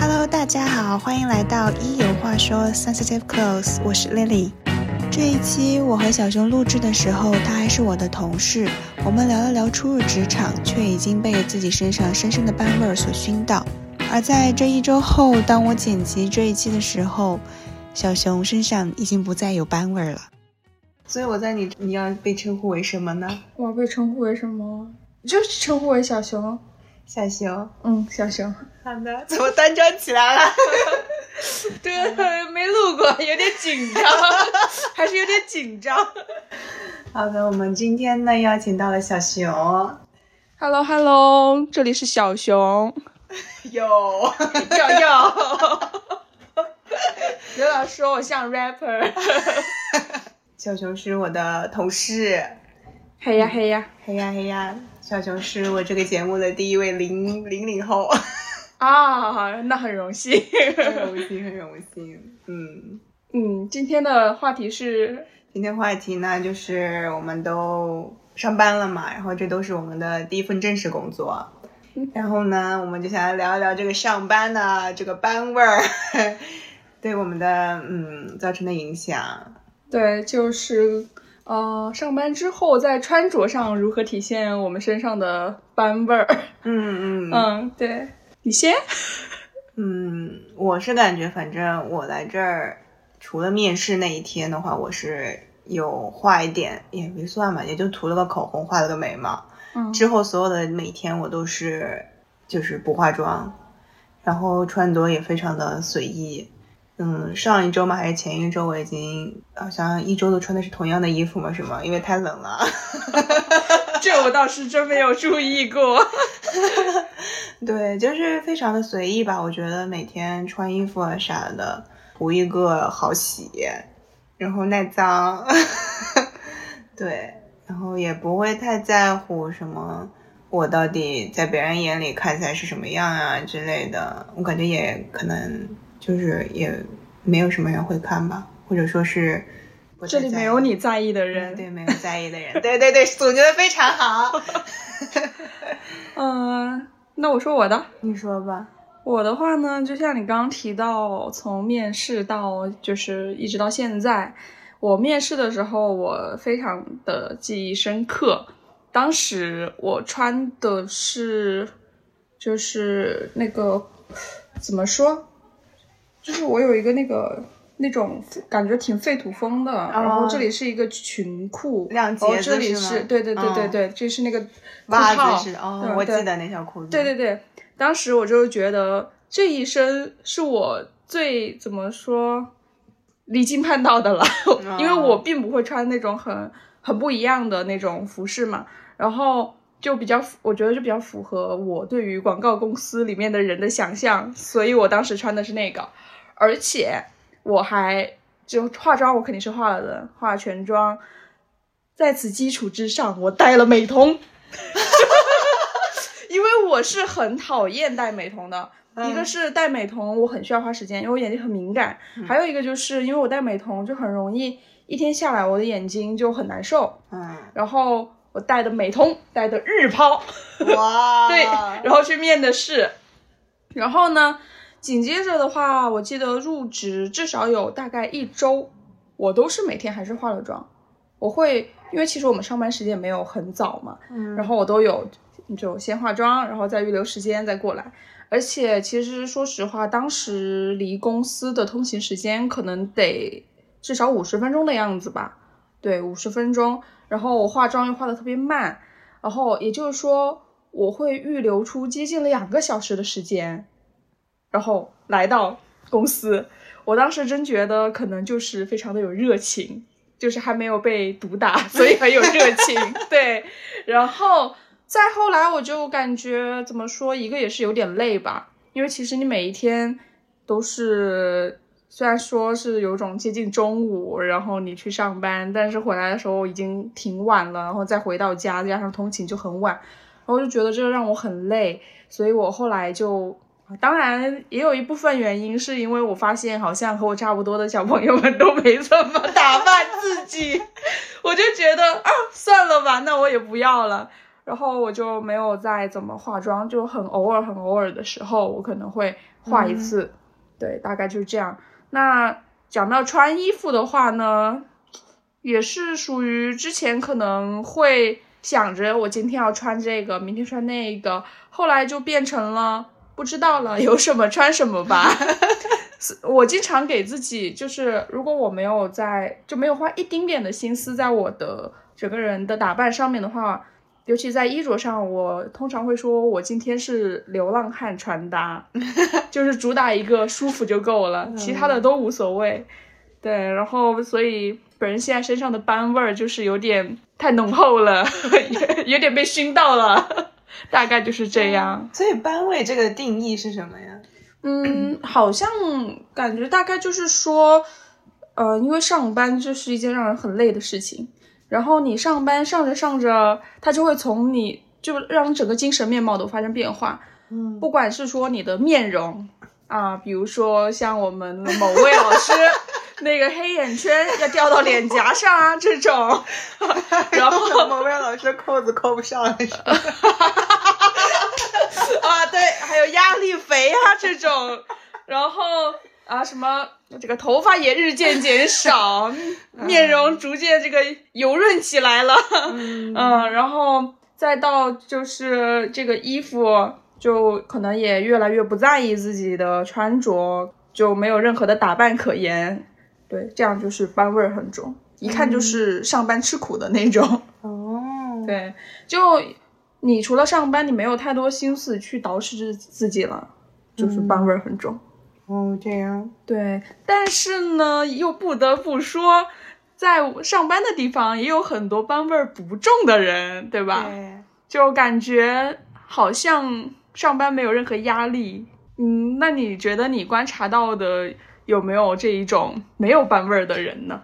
Hello，大家好，欢迎来到一有话说 Sensitive Clothes，我是 Lily。这一期我和小熊录制的时候，他还是我的同事，我们聊了聊初入职场，却已经被自己身上深深的班味儿所熏到。而在这一周后，当我剪辑这一期的时候，小熊身上已经不再有班味儿了。所以我在你，你要被称呼为什么呢？我要被称呼为什么？就是称呼为小熊。小熊，嗯，小熊。好的，怎么端庄起来了？对，没录过，有点紧张，还是有点紧张。好的，我们今天呢邀请到了小熊。Hello，Hello，这里是小熊。有，有有。刘老师说我像 rapper。小熊是我的同事。嘿呀嘿呀嘿呀嘿呀！小熊是我这个节目的第一位零零零后。啊，那很荣幸，很荣幸，很荣幸。嗯嗯，今天的话题是，今天话题呢就是我们都上班了嘛，然后这都是我们的第一份正式工作，然后呢，我们就想要聊一聊这个上班呢这个班味儿，对我们的嗯造成的影响。对，就是呃，上班之后在穿着上如何体现我们身上的班味儿？嗯嗯 嗯，对。你先，嗯，我是感觉，反正我来这儿，除了面试那一天的话，我是有画一点，也没算吧，也就涂了个口红，画了个眉毛。嗯，之后所有的每天我都是就是不化妆，然后穿着也非常的随意。嗯，上一周嘛还是前一周，我已经好像一周都穿的是同样的衣服嘛，是吗？因为太冷了。这我倒是真没有注意过。对，就是非常的随意吧。我觉得每天穿衣服啊啥的，图一个好洗，然后耐脏。对，然后也不会太在乎什么，我到底在别人眼里看起来是什么样啊之类的。我感觉也可能就是也没有什么人会看吧，或者说是这里没有你在意的人，对，没有在意的人。对对对，总结的非常好。嗯。那我说我的，你说吧。我的话呢，就像你刚刚提到，从面试到就是一直到现在，我面试的时候我非常的记忆深刻。当时我穿的是，就是那个怎么说，就是我有一个那个那种感觉挺废土风的，然后这里是一个裙裤，亮节子是对对对对对，这是那个。袜子是哦，我记得那条裤子。对对对，当时我就觉得这一身是我最怎么说离经叛道的了，因为我并不会穿那种很很不一样的那种服饰嘛，然后就比较我觉得就比较符合我对于广告公司里面的人的想象，所以我当时穿的是那个，而且我还就化妆，我肯定是化了的，化全妆，在此基础之上，我戴了美瞳。因为我是很讨厌戴美瞳的，一个是戴美瞳我很需要花时间，因为我眼睛很敏感；还有一个就是因为我戴美瞳就很容易一天下来我的眼睛就很难受。嗯，然后我戴的美瞳，戴的日抛，哇，对，然后去面的试，然后呢，紧接着的话，我记得入职至少有大概一周，我都是每天还是化了妆，我会。因为其实我们上班时间没有很早嘛，嗯，然后我都有就先化妆，然后再预留时间再过来。而且其实说实话，当时离公司的通勤时间可能得至少五十分钟的样子吧，对，五十分钟。然后我化妆又化的特别慢，然后也就是说我会预留出接近两个小时的时间，然后来到公司。我当时真觉得可能就是非常的有热情。就是还没有被毒打，所以很有热情。对，然后再后来，我就感觉怎么说，一个也是有点累吧，因为其实你每一天都是，虽然说是有种接近中午，然后你去上班，但是回来的时候已经挺晚了，然后再回到家，加上通勤就很晚，然后就觉得这个让我很累，所以我后来就。当然，也有一部分原因是因为我发现，好像和我差不多的小朋友们都没怎么打扮自己，我就觉得啊，算了吧，那我也不要了。然后我就没有再怎么化妆，就很偶尔很偶尔的时候，我可能会化一次，对，大概就是这样。那讲到穿衣服的话呢，也是属于之前可能会想着我今天要穿这个，明天穿那个，后来就变成了不知道了，有什么穿什么吧。我经常给自己就是，如果我没有在就没有花一丁点的心思在我的整个人的打扮上面的话，尤其在衣着上，我通常会说我今天是流浪汉穿搭，就是主打一个舒服就够了，其他的都无所谓。对，然后所以本人现在身上的斑味儿就是有点太浓厚了，有点被熏到了，大概就是这样。所以班位这个定义是什么呀？嗯，好像感觉大概就是说，呃，因为上班这是一件让人很累的事情，然后你上班上着上着，它就会从你就让你整个精神面貌都发生变化。嗯，不管是说你的面容啊，比如说像我们某位老师 那个黑眼圈要掉到脸颊上啊这种，然后 某位老师扣子扣不上了。啊，对，还有压力肥啊这种，然后啊什么这个头发也日渐减少，面容逐渐这个油润起来了，嗯，然后再到就是这个衣服，就可能也越来越不在意自己的穿着，就没有任何的打扮可言，对，这样就是班味儿很重，一看就是上班吃苦的那种，哦，对，就。你除了上班，你没有太多心思去捯饬自己了，就是班味儿很重。哦，这样。对，但是呢，又不得不说，在上班的地方也有很多班味儿不重的人，对吧？对。就感觉好像上班没有任何压力。嗯，那你觉得你观察到的有没有这一种没有班味儿的人呢？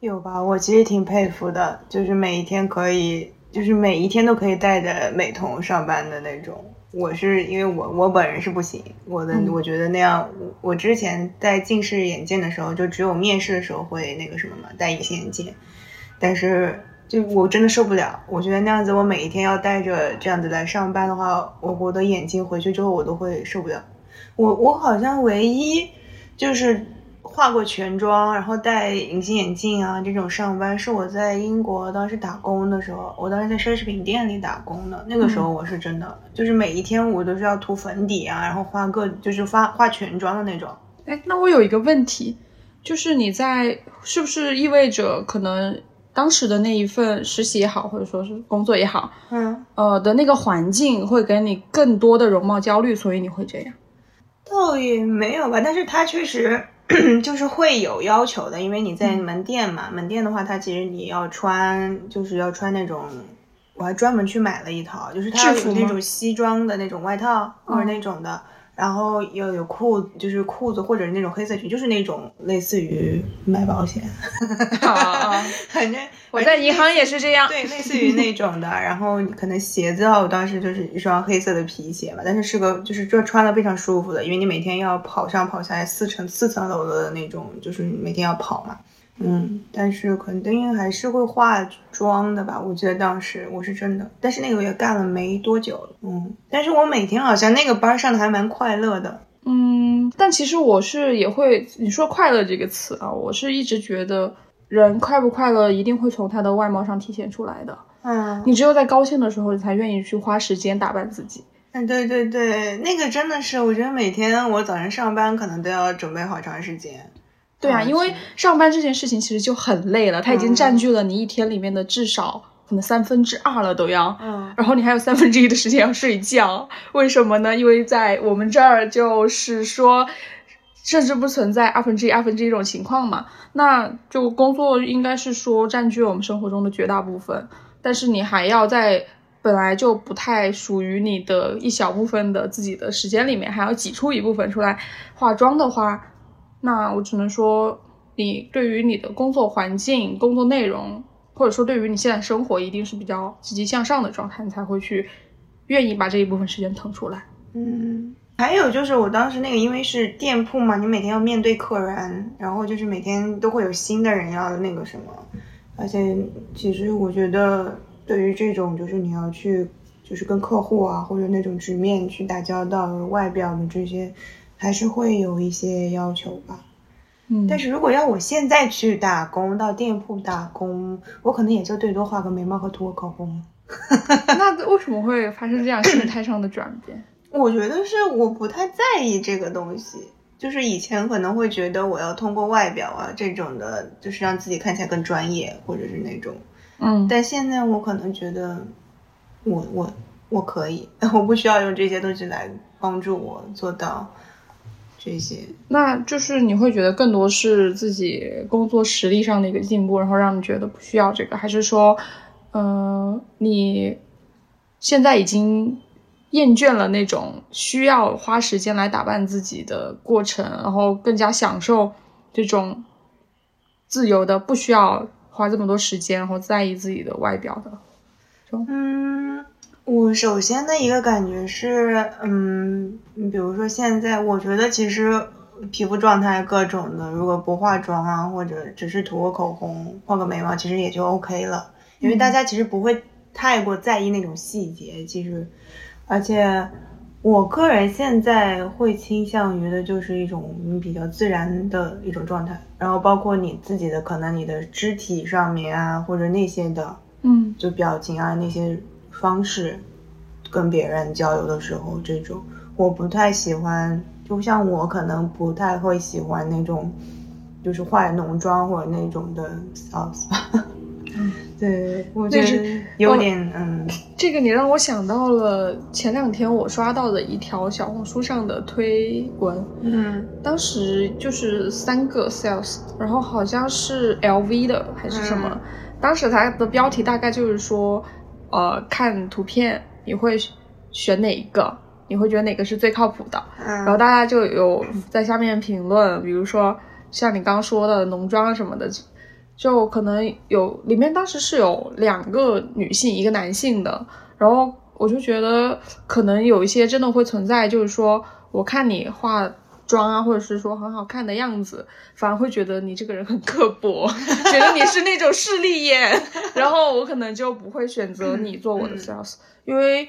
有吧，我其实挺佩服的，就是每一天可以。就是每一天都可以带着美瞳上班的那种，我是因为我我本人是不行，我的我觉得那样，我之前戴近视眼镜的时候，就只有面试的时候会那个什么嘛，戴隐形眼镜，但是就我真的受不了，我觉得那样子我每一天要带着这样子来上班的话，我我的眼睛回去之后我都会受不了，我我好像唯一就是。化过全妆，然后戴隐形眼镜啊，这种上班是我在英国当时打工的时候，我当时在奢侈品店里打工的，那个时候我是真的，就是每一天我都是要涂粉底啊，然后化个就是化化全妆的那种。哎，那我有一个问题，就是你在是不是意味着可能当时的那一份实习也好，或者说是工作也好，嗯，呃的那个环境会给你更多的容貌焦虑，所以你会这样？倒也没有吧，但是它确实。就是会有要求的，因为你在门店嘛，门店的话，它其实你要穿，就是要穿那种，我还专门去买了一套，就是它有那种西装的那种外套或者那种的。然后又有裤，就是裤子或者是那种黑色裙，就是那种类似于买保险，反正我在银行也是这样，对，类似于那种的。然后可能鞋子的话，我当时就是一双黑色的皮鞋嘛，但是是个就是这穿的非常舒服的，因为你每天要跑上跑下来四层四层楼的那种，就是每天要跑嘛。嗯，但是肯定还是会化妆的吧？我记得当时我是真的，但是那个也干了没多久。嗯，但是我每天好像那个班上的还蛮快乐的。嗯，但其实我是也会，你说快乐这个词啊，我是一直觉得人快不快乐一定会从他的外貌上体现出来的。嗯，你只有在高兴的时候，你才愿意去花时间打扮自己。嗯，对对对，那个真的是，我觉得每天我早上上班可能都要准备好长时间。对啊，因为上班这件事情其实就很累了，它已经占据了你一天里面的至少可能三分之二了都要。嗯，然后你还有三分之一的时间要睡觉，为什么呢？因为在我们这儿就是说，甚至不存在二分之一、二分之一这种情况嘛。那就工作应该是说占据了我们生活中的绝大部分，但是你还要在本来就不太属于你的一小部分的自己的时间里面，还要挤出一部分出来化妆的话。那我只能说，你对于你的工作环境、工作内容，或者说对于你现在生活，一定是比较积极向上的状态，你才会去愿意把这一部分时间腾出来。嗯，还有就是我当时那个，因为是店铺嘛，你每天要面对客人，然后就是每天都会有新的人要那个什么，而且其实我觉得对于这种就是你要去就是跟客户啊或者那种直面去打交道，外表的这些还是会有一些要求吧。嗯，但是如果要我现在去打工，到店铺打工，我可能也就最多画个眉毛和涂个口红。那为什么会发生这样心态上的转变？我觉得是我不太在意这个东西，就是以前可能会觉得我要通过外表啊这种的，就是让自己看起来更专业，或者是那种，嗯，但现在我可能觉得我我我可以，我不需要用这些东西来帮助我做到这些。那就是你会觉得更多是自己工作实力上的一个进步，然后让你觉得不需要这个，还是说，嗯、你现在已经厌倦了那种需要花时间来打扮自己的过程，然后更加享受这种自由的，不需要花这么多时间，然后在意自己的外表的。嗯，我首先的一个感觉是，嗯，你比如说现在，我觉得其实皮肤状态各种的，如果不化妆啊，或者只是涂个口红、画个眉毛，其实也就 OK 了，因为大家其实不会太过在意那种细节，其实，而且我个人现在会倾向于的就是一种嗯比较自然的一种状态，然后包括你自己的可能你的肢体上面啊，或者那些的。嗯。就表情啊那些方式，跟别人交流的时候，这种我不太喜欢。就像我可能不太会喜欢那种，就是化浓妆或者那种的 style 吧。对，我觉得有点嗯 这个你让我想到了前两天我刷到的一条小红书上的推文，嗯当时就是三个 sales，然后好像是 LV 的还是什么，嗯当时它的标题大概就是说，呃，看图片你会选哪一个，你会觉得哪个是最靠谱的，然后嗯大家就有 在下面评论，比如说像你刚刚说的浓妆什么的，就可能有里面当时是有两个女性，一个男性的，然后我就觉得可能有一些真的会存在，就是说我看你化妆啊，或者是说很好看的样子，反而会觉得你这个人很刻薄，觉得你是那种势利眼，然后我可能就不会选择你做我的嗯。sales，、因为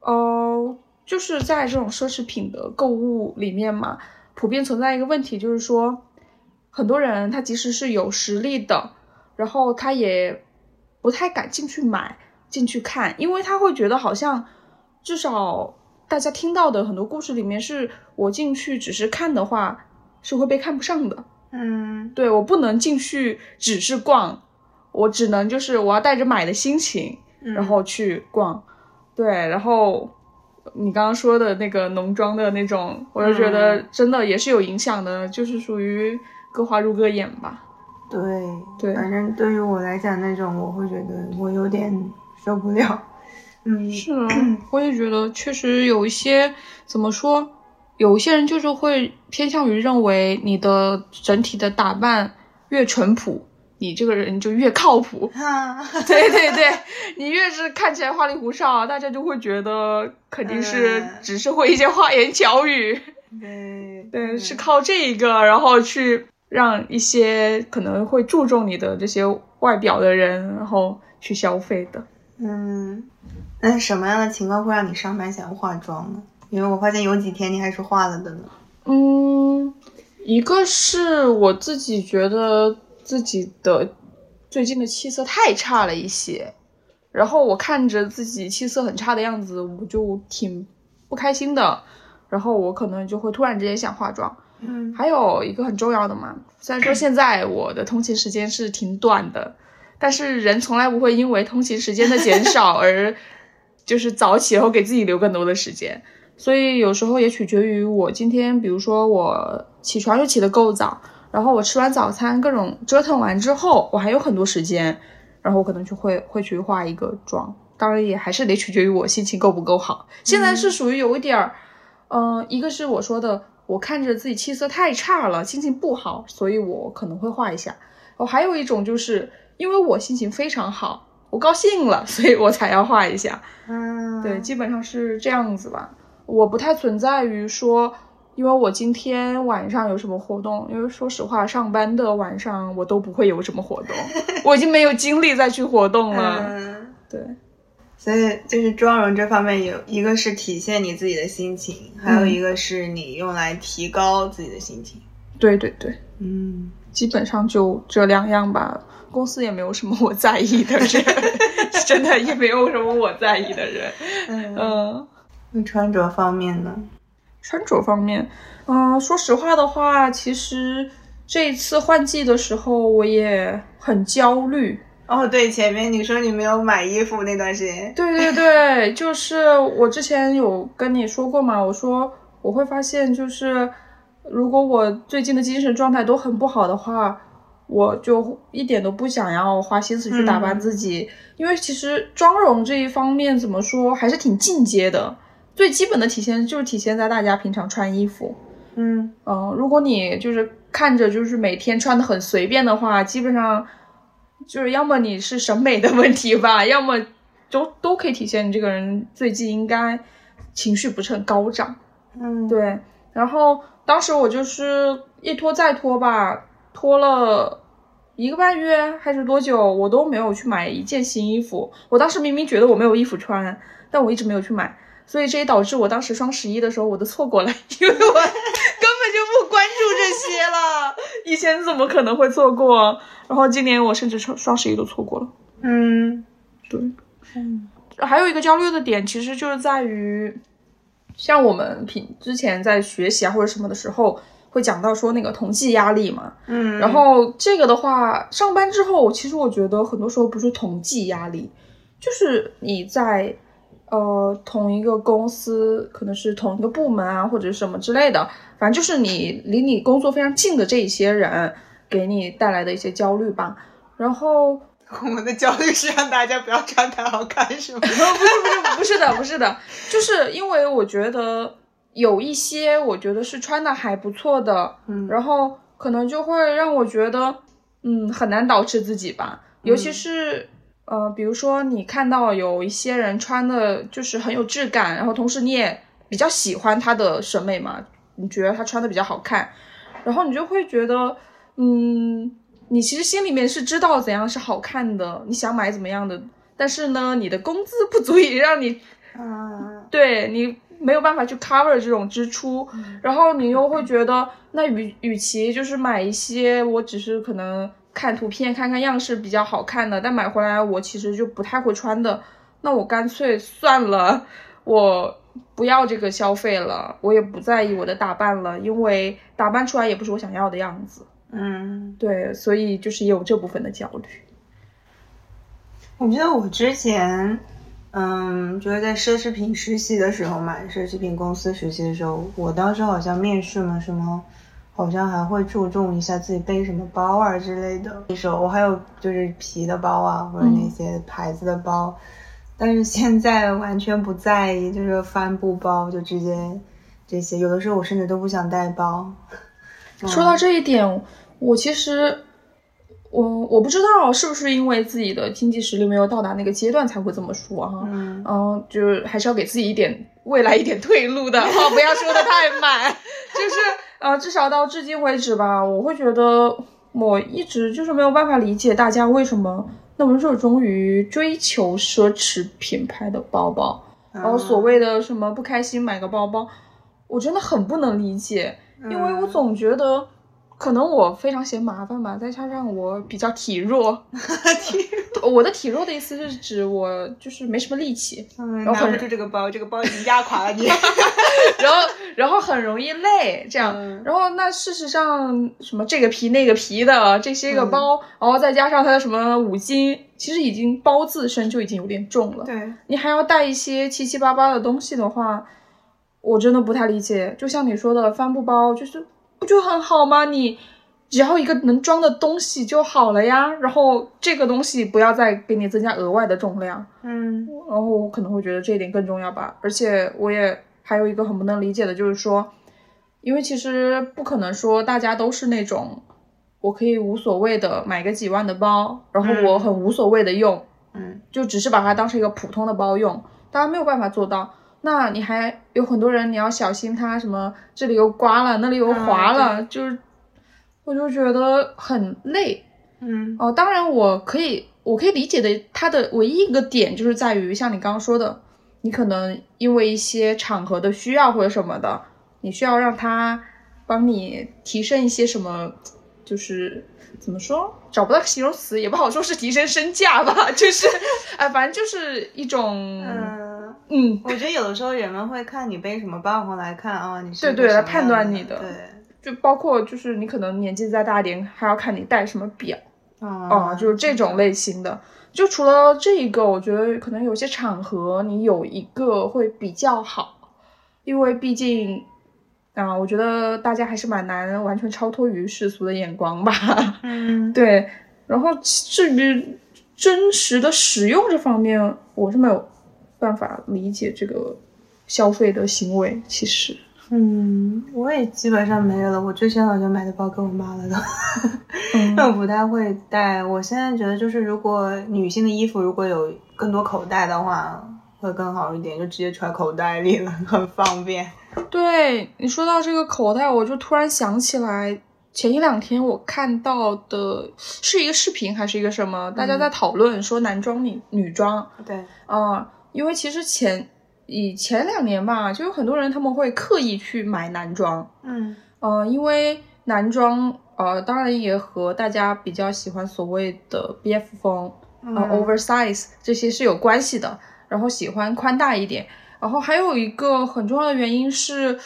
呃，就是在这种奢侈品的购物里面嘛，普遍存在一个问题，就是说，很多人他即使是有实力的，然后他也不太敢进去买、进去看，因为他会觉得好像至少大家听到的很多故事里面，是我进去只是看的话，是会被看不上的。嗯对我不能进去只是逛，我只能就是我要带着买的心情，嗯然后去逛。对，然后你刚刚说的那个浓妆的那种，我就觉得真的也是有影响的，就是属于各花入各眼吧。对对反正对于我来讲，那种我会觉得我有点受不了。嗯。是啊，我也觉得确实有一些怎么说，有一些人就是会偏向于认为你的整体的打扮越淳朴，你这个人就越靠谱。哈，对对对，你越是看起来花里胡哨，大家就会觉得肯定是嗯。只是会一些花言巧语，对对，是靠这一个，然后去让一些可能会注重你的这些外表的人，然后去消费的。嗯，那什么样的情况会让你上班想要化妆呢？因为我发现有几天你还是化了的呢。嗯，一个是我自己觉得自己的最近的气色太差了一些，然后我看着自己气色很差的样子，我就挺不开心的，然后我可能就会突然之间想化妆。嗯还有一个很重要的嘛，虽然说现在我的通勤时间是挺短的，但是人从来不会因为通勤时间的减少而就是早起然后给自己留更多的时间，所以有时候也取决于我今天，比如说我起床就起得够早，然后我吃完早餐各种折腾完之后，我还有很多时间，然后我可能就会会去化一个妆，当然也还是得取决于我心情够不够好。现在是属于有一点儿，嗯、一个是我说的，我看着自己气色太差了，心情不好，所以我可能会化一下。哦，还有一种就是因为我心情非常好，我高兴了，所以我才要画一下。嗯，对，基本上是这样子吧。我不太存在于说，因为我今天晚上有什么活动，因为说实话，上班的晚上我都不会有什么活动，我已经没有精力再去活动了。嗯对，所以就是妆容这方面有一个是体现你自己的心情，还有一个是你用来提高自己的心情。对对对，嗯，基本上就这两样吧。公司也没有什么我在意的人，真的也没有什么我在意的人。嗯，那穿着方面呢？穿着方面，嗯、说实话的话，其实这一次换季的时候，我也很焦虑。哦，对，前面你说你没有买衣服那段时间，对对对，就是我之前有跟你说过嘛，我说我会发现，就是如果我最近的精神状态都很不好的话，我就一点都不想要花心思去打扮自己，因为其实妆容这一方面怎么说还是挺进阶的，最基本的体现就是体现在大家平常穿衣服。嗯嗯，如果你就是看着就是每天穿的很随便的话，基本上就是要么你是审美的问题吧，要么都都可以体现你这个人最近应该情绪不是很高涨。嗯，对，然后当时我就是一拖再拖吧，拖了一个半月还是多久，我都没有去买一件新衣服。我当时明明觉得我没有衣服穿，但我一直没有去买，所以这也导致我当时双十一的时候我都错过了，因为我根本就不关注这些了。以前怎么可能会错过？然后今年我甚至双双十一都错过了。嗯对，嗯还有一个焦虑的点，其实就是在于，像我们平之前在学习啊或者什么的时候，会讲到说那个同济压力嘛。嗯，然后这个的话，上班之后，其实我觉得很多时候不是同济压力，就是你在呃同一个公司，可能是同一个部门啊，或者什么之类的，反正就是你离你工作非常近的这一些人，给你带来的一些焦虑吧。然后 我们的焦虑是让大家不要穿太好看，是吗？不是不是不是的不是的，就是因为我觉得有一些我觉得是穿的还不错的，嗯。然后可能就会让我觉得，嗯，很难捯饬自己吧。尤其是、呃，比如说你看到有一些人穿的就是很有质感，然后同时你也比较喜欢他的审美嘛，你觉得他穿的比较好看，然后你就会觉得，嗯，你其实心里面是知道怎样是好看的，你想买怎么样的，但是呢，你的工资不足以让你 啊，对你没有办法去 cover 这种支出，然后你又会觉得，那与与其就是买一些我只是可能看图片看看样式比较好看的，但买回来我其实就不太会穿的，那我干脆算了，我不要这个消费了，我也不在意我的打扮了，因为打扮出来也不是我想要的样子。嗯，对，所以就是也有这部分的焦虑。我觉得我之前，嗯，就是在奢侈品实习的时候嘛，奢侈品公司实习的时候，我当时好像面试嘛，什么，好像还会注重一下自己背什么包啊之类的。那时候我还有就是皮的包啊，或者那些牌子的包，但是现在完全不在意，就是帆布包就直接这些，有的时候我甚至都不想带包。说到这一点，我其实我我不知道是不是因为自己的经济实力没有到达那个阶段才会这么说哈。嗯嗯，就是还是要给自己一点未来一点退路的哈，不要说的太满。就是呃，至少到至今为止吧，我会觉得我一直就是没有办法理解大家为什么那么热衷于追求奢侈品牌的包包，然后所谓的什么不开心买个包包，我真的很不能理解，因为我总觉得。可能我非常嫌麻烦吧，再加上我比较体弱，体弱我的体弱的意思是指我就是没什么力气，嗯，然后很拿不住这个包，这个包已经压垮了你。然后然后很容易累，这样，嗯然后那事实上什么这个皮那个皮的这些个嗯包，然后再加上它的什么五金，其实已经包自身就已经有点重了，对，你还要带一些七七八八的东西的话，我真的不太理解。就像你说的帆布包，就是不就很好吗？你只要一个能装的东西就好了呀，然后这个东西不要再给你增加额外的重量。嗯然后我可能会觉得这一点更重要吧。而且我也还有一个很不能理解的，就是说，因为其实不可能说大家都是那种我可以无所谓的买个几万的包，然后我很无所谓的用，嗯就只是把它当成一个普通的包用，大家没有办法做到。那你还有很多人，你要小心他什么这里又刮了，那里又滑了，就是我就觉得很累。嗯。哦，当然我可以，我可以理解的，它的唯一一个点就是在于像你刚刚说的，你可能因为一些场合的需要或者什么的，你需要让他帮你提升一些什么，就是怎么说，找不到形容词，也不好说是提升身价吧，就是，哎，反正就是一种，嗯，嗯，我觉得有的时候人们会看你背什么包，来看啊，你是对对来判断你的对，就包括就是你可能年纪再大一点，还要看你戴什么表。啊啊，就是这种类型的。就除了这一个，我觉得可能有些场合你有一个会比较好，因为毕竟啊，我觉得大家还是蛮难完全超脱于世俗的眼光吧。嗯，对，然后至于真实的使用这方面，我是没有办法理解这个消费的行为。其实，嗯，我也基本上没有了。我之前好像买的包给我妈了都，嗯但 我不太会带。我现在觉得就是，如果女性的衣服如果有更多口袋的话，会更好一点，就直接揣口袋里了，很方便。对你说到这个口袋，我就突然想起来，前一两天我看到的是一个视频还是一个什么，大家在讨论说男装女女装对，啊、因为其实前以前两年吧，就有很多人他们会刻意去买男装，嗯。呃，因为男装呃，当然也和大家比较喜欢所谓的 BF 风，呃、嗯。oversize 这些是有关系的，然后喜欢宽大一点，然后还有一个很重要的原因是，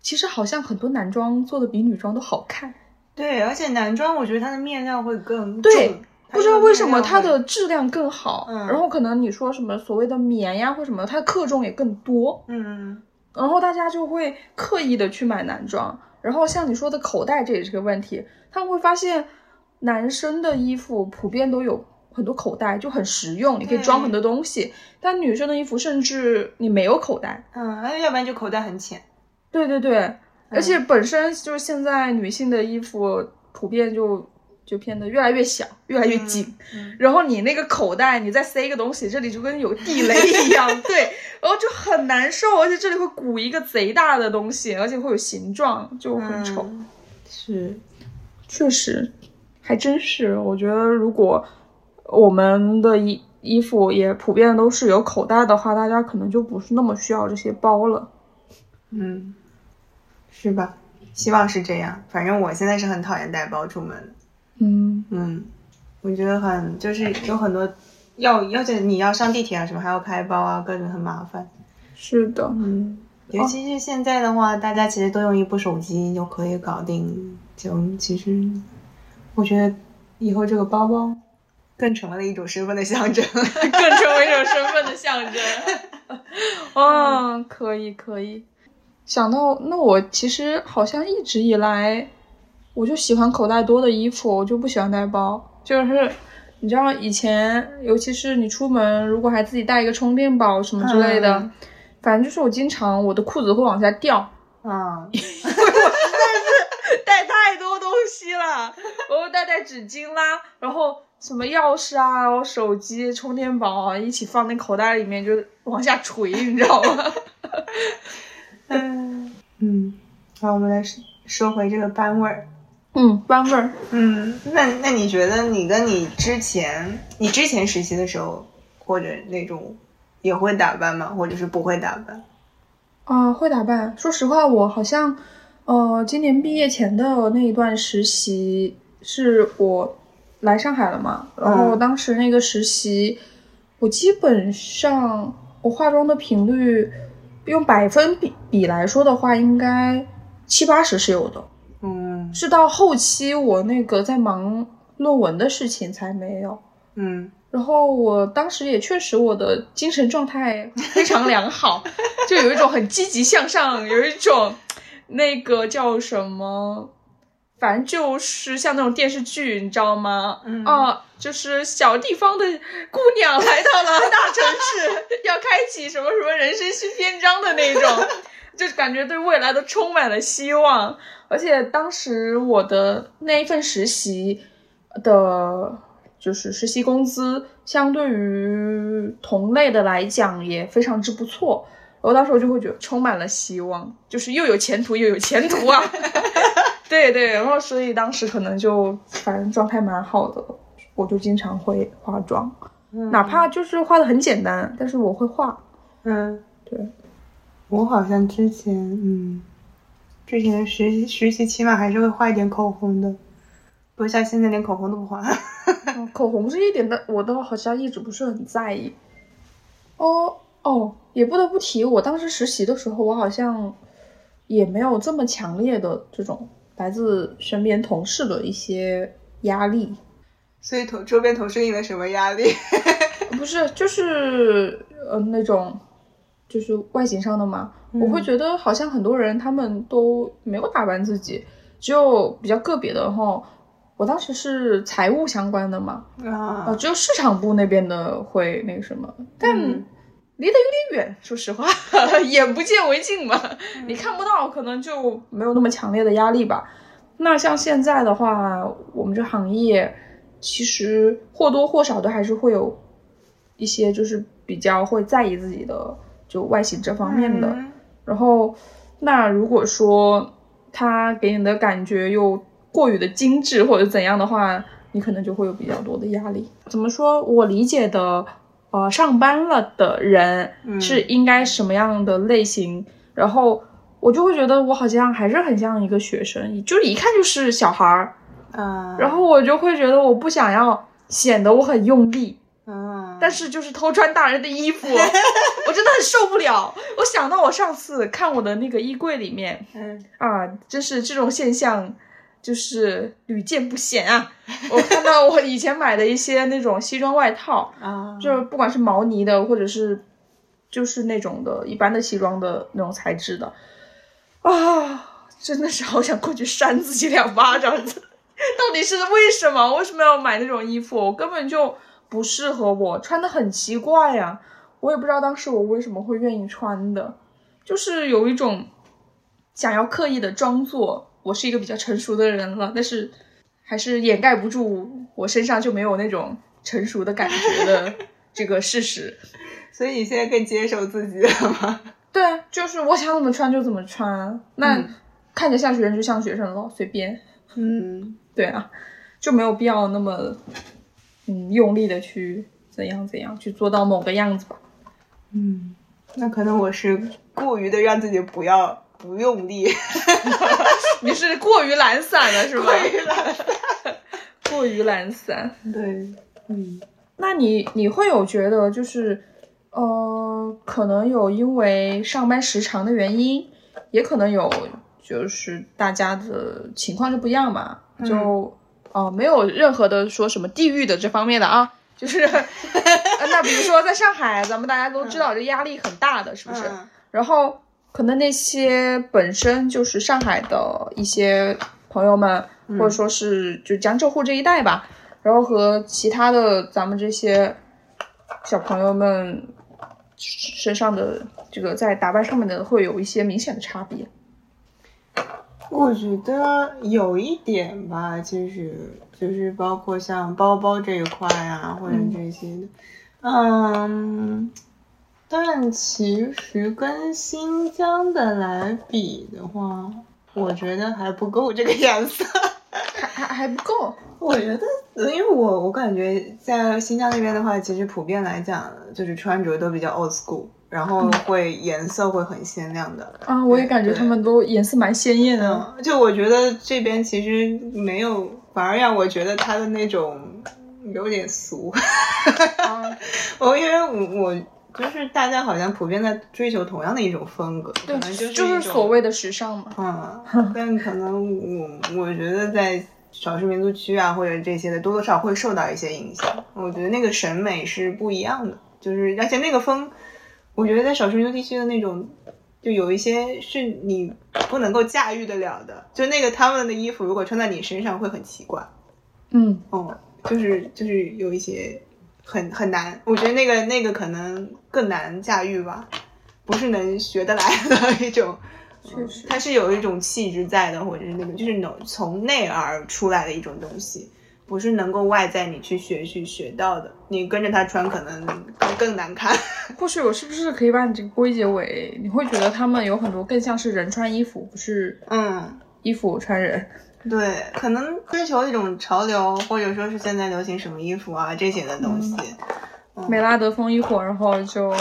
其实好像很多男装做的比女装都好看，对，而且男装我觉得它的面料会更对重，不知道为什么它它的质量更好，嗯然后可能你说什么所谓的棉呀或什么，它的克重也更多，嗯然后大家就会刻意的去买男装。然后像你说的口袋，这也是个问题。他们会发现，男生的衣服普遍都有很多口袋，就很实用，你可以装很多东西。但女生的衣服甚至你没有口袋。嗯，那要不然就口袋很浅。对对对，而且本身就是现在女性的衣服普遍就就变得越来越小，越来越紧。嗯然后你那个口袋，你再塞一个东西，这里就跟有地雷一样，对，然后就很难受，而且这里会鼓一个贼大的东西，而且会有形状，就很丑。嗯是，确实，还真是。我觉得如果我们的衣衣服也普遍都是有口袋的话，大家可能就不是那么需要这些包了。嗯，是吧？希望是这样。反正我现在是很讨厌带包出门的。嗯，嗯，我觉得很就是有很多要，而且你要上地铁啊什么还要开包啊，各种很麻烦。是的，嗯，尤其是现在的话，大家其实都用一部手机就可以搞定。就其实，我觉得以后这个包包更成为了一种身份的象征。更成为一种身份的象征。嗯，可以可以。想到那我其实好像一直以来，我就喜欢口袋多的衣服，我就不喜欢带包。就是你知道以前，尤其是你出门如果还自己带一个充电宝什么之类的，嗯反正就是我经常我的裤子会往下掉啊，嗯，带太多东西了，我会带带纸巾啦，然后什么钥匙啊，然后手机、充电宝啊，一起放那口袋里面，就往下垂，你知道吗？嗯嗯，好，我们来说说回这个班味儿。嗯，班味儿。嗯，那那你觉得你跟你之前，你之前实习的时候，或者那种也会打扮吗？或者是不会打扮？啊、会打扮。说实话，我好像，呃，今年毕业前的那一段实习是我来上海了嘛，然后嗯当时那个实习，我基本上我化妆的频率，用百分比比来说的话，应该七八十是有的。嗯是到后期我那个在忙论文的事情才没有。嗯然后我当时也确实我的精神状态非常良好，就有一种很积极向上，有一种那个叫什么，反正就是像那种电视剧，你知道吗？嗯啊，就是小地方的姑娘来到了大城市，要开启什么什么人生新篇章的那种，就感觉对未来都充满了希望。而且当时我的那一份实习的，就是实习工资，相对于同类的来讲也非常之不错。然后当时我就会觉得充满了希望，就是又有前途又有前途啊！对对，然后所以当时可能就反正状态蛮好的。我就经常会化妆，嗯哪怕就是画的很简单，但是我会画。嗯，对，我好像之前嗯，之前实习实习起码还是会画一点口红的，不像现在连口红都不画。嗯 口红这一点的，我都好像一直不是很在意。哦哦，也不得不提，我当时实习的时候，我好像也没有这么强烈的这种来自身边同事的一些压力。所以同周边同事给你了什么压力？不是，就是呃那种，就是外形上的嘛。我会觉得好像很多人他们都没有打扮自己，只有比较个别的哈。我当时是财务相关的嘛，啊呃，只有市场部那边的会那个什么，但嗯离得有点远，说实话，眼不见为净嘛，你看不到，可能就没有那么强烈的压力吧。那像现在的话，我们这行业其实或多或少的还是会有一些就是比较会在意自己的就外形这方面的。嗯然后，那如果说他给你的感觉又过于的精致或者怎样的话，你可能就会有比较多的压力。怎么说？我理解的，呃，上班了的人嗯是应该什么样的类型？然后我就会觉得我好像还是很像一个学生，就是一看就是小孩儿。啊，然后我就会觉得我不想要显得我很用力，嗯，但是就是偷穿大人的衣服，我真的很受不了。我想到我上次看我的那个衣柜里面嗯啊，真是这种现象就是屡见不鲜啊！我看到我以前买的一些那种西装外套，啊，就是不管是毛呢的，或者是就是那种的一般的西装的那种材质的，啊，真的是好想过去扇自己两巴掌。到底是为什么？为什么要买那种衣服？我根本就不适合我，穿的很奇怪呀、我也不知道当时我为什么会愿意穿的，就是有一种想要刻意的装作我是一个比较成熟的人了，但是还是掩盖不住我身上就没有那种成熟的感觉的这个事实。所以你现在更接受自己了吗？对啊，就是我想怎么穿就怎么穿，那嗯看着像学生就像学生了，随便。嗯对啊，就没有必要那么嗯用力的去怎样怎样去做到某个样子吧。嗯，那可能我是过于的让自己不要不用力，你是过于懒散了是吧？过于懒过于懒散。对，嗯那你你会有觉得就是呃，可能有因为上班时长的原因，也可能有就是大家的情况就不一样嘛，就哦、呃没有任何的说什么地域的这方面的啊。就是，呃那比如说在上海，咱们大家都知道这压力很大的，是不是？嗯然后可能那些本身就是上海的一些朋友们，或者说是就江浙沪这一带吧，然后和其他的咱们这些小朋友们身上的这个在打扮上面的会有一些明显的差别。我觉得有一点吧，其实就是包括像包包这一块啊，或者这些的，嗯，但其实跟新疆的来比的话，我觉得还不够这个颜色。还还还不够，我觉得，因为我我感觉在新疆那边的话，其实普遍来讲，就是穿着都比较 old school，然后会颜色会很鲜亮的。啊，我也感觉对他们都颜色蛮鲜艳的。嗯，就我觉得这边其实没有，反而让我觉得它的那种有点俗。啊，我因为我我就是大家好像普遍在追求同样的一种风格，可能就是就是所谓的时尚嘛。嗯，但可能我我觉得在少数民族区啊或者这些的多多少少会受到一些影响。我觉得那个审美是不一样的，就是而且那个风，我觉得在少数民族地区的那种，就有一些是你不能够驾驭得了的，就那个他们的衣服如果穿在你身上会很奇怪。嗯，哦，就是就是有一些很很难，我觉得那个那个可能更难驾驭吧，不是能学得来的一种。确实。它是有一种气质在的，或者是那种就是能从内而出来的一种东西，不是能够外在你去学去学到的。你跟着他穿，可能更更难看。或许我是不是可以把你这个归结为，你会觉得他们有很多更像是人穿衣服，不是嗯，衣服穿人。对，可能追求一种潮流，或者说是现在流行什么衣服啊这些的东西。美拉德风一火，然后就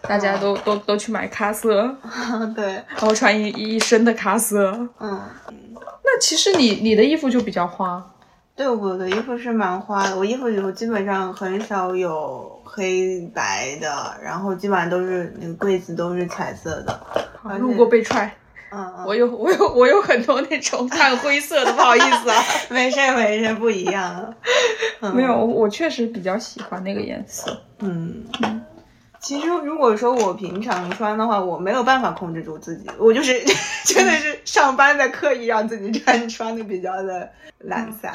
大家都、都都去买咖色，对，然后穿一一身的咖色。嗯，那其实你你的衣服就比较花。对，我的衣服是蛮花的，我衣服里头基本上很少有黑白的，然后基本上都是那个柜子都是彩色的。路过被踹，嗯嗯，我有我有我有很多那种 炭灰色的，不好意思啊。没事没事，不一样。嗯没有，我我确实比较喜欢那个颜色。嗯，其实如果说我平常穿的话，我没有办法控制住自己，我就是 真的是上班在刻意让自己穿 穿的比较的懒散，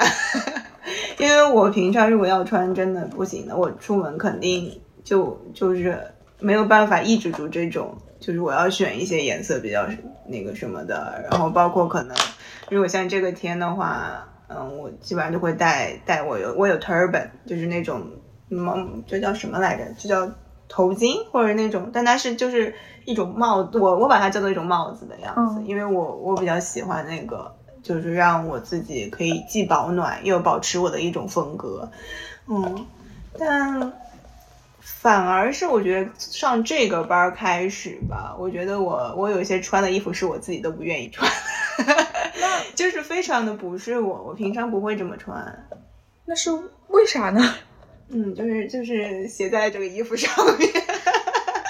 因为我平常如果要穿真的不行的，我出门肯定就就是没有办法抑制住这种，就是我要选一些颜色比较那个什么的，然后包括可能如果像这个天的话。嗯，我基本上就会带带我有我有 turban，就是那种嗯，这叫什么来着？这叫头巾或者那种，但它是就是一种帽子，我我把它叫做一种帽子的样子，嗯因为我我比较喜欢那个，就是让我自己可以既保暖又保持我的一种风格，嗯，但反而是我觉得上这个班儿开始吧，我觉得我我有一些穿的衣服是我自己都不愿意穿。就是非常的不是我，我平常不会这么穿。那是为啥呢？嗯，就是就是写在这个衣服上面。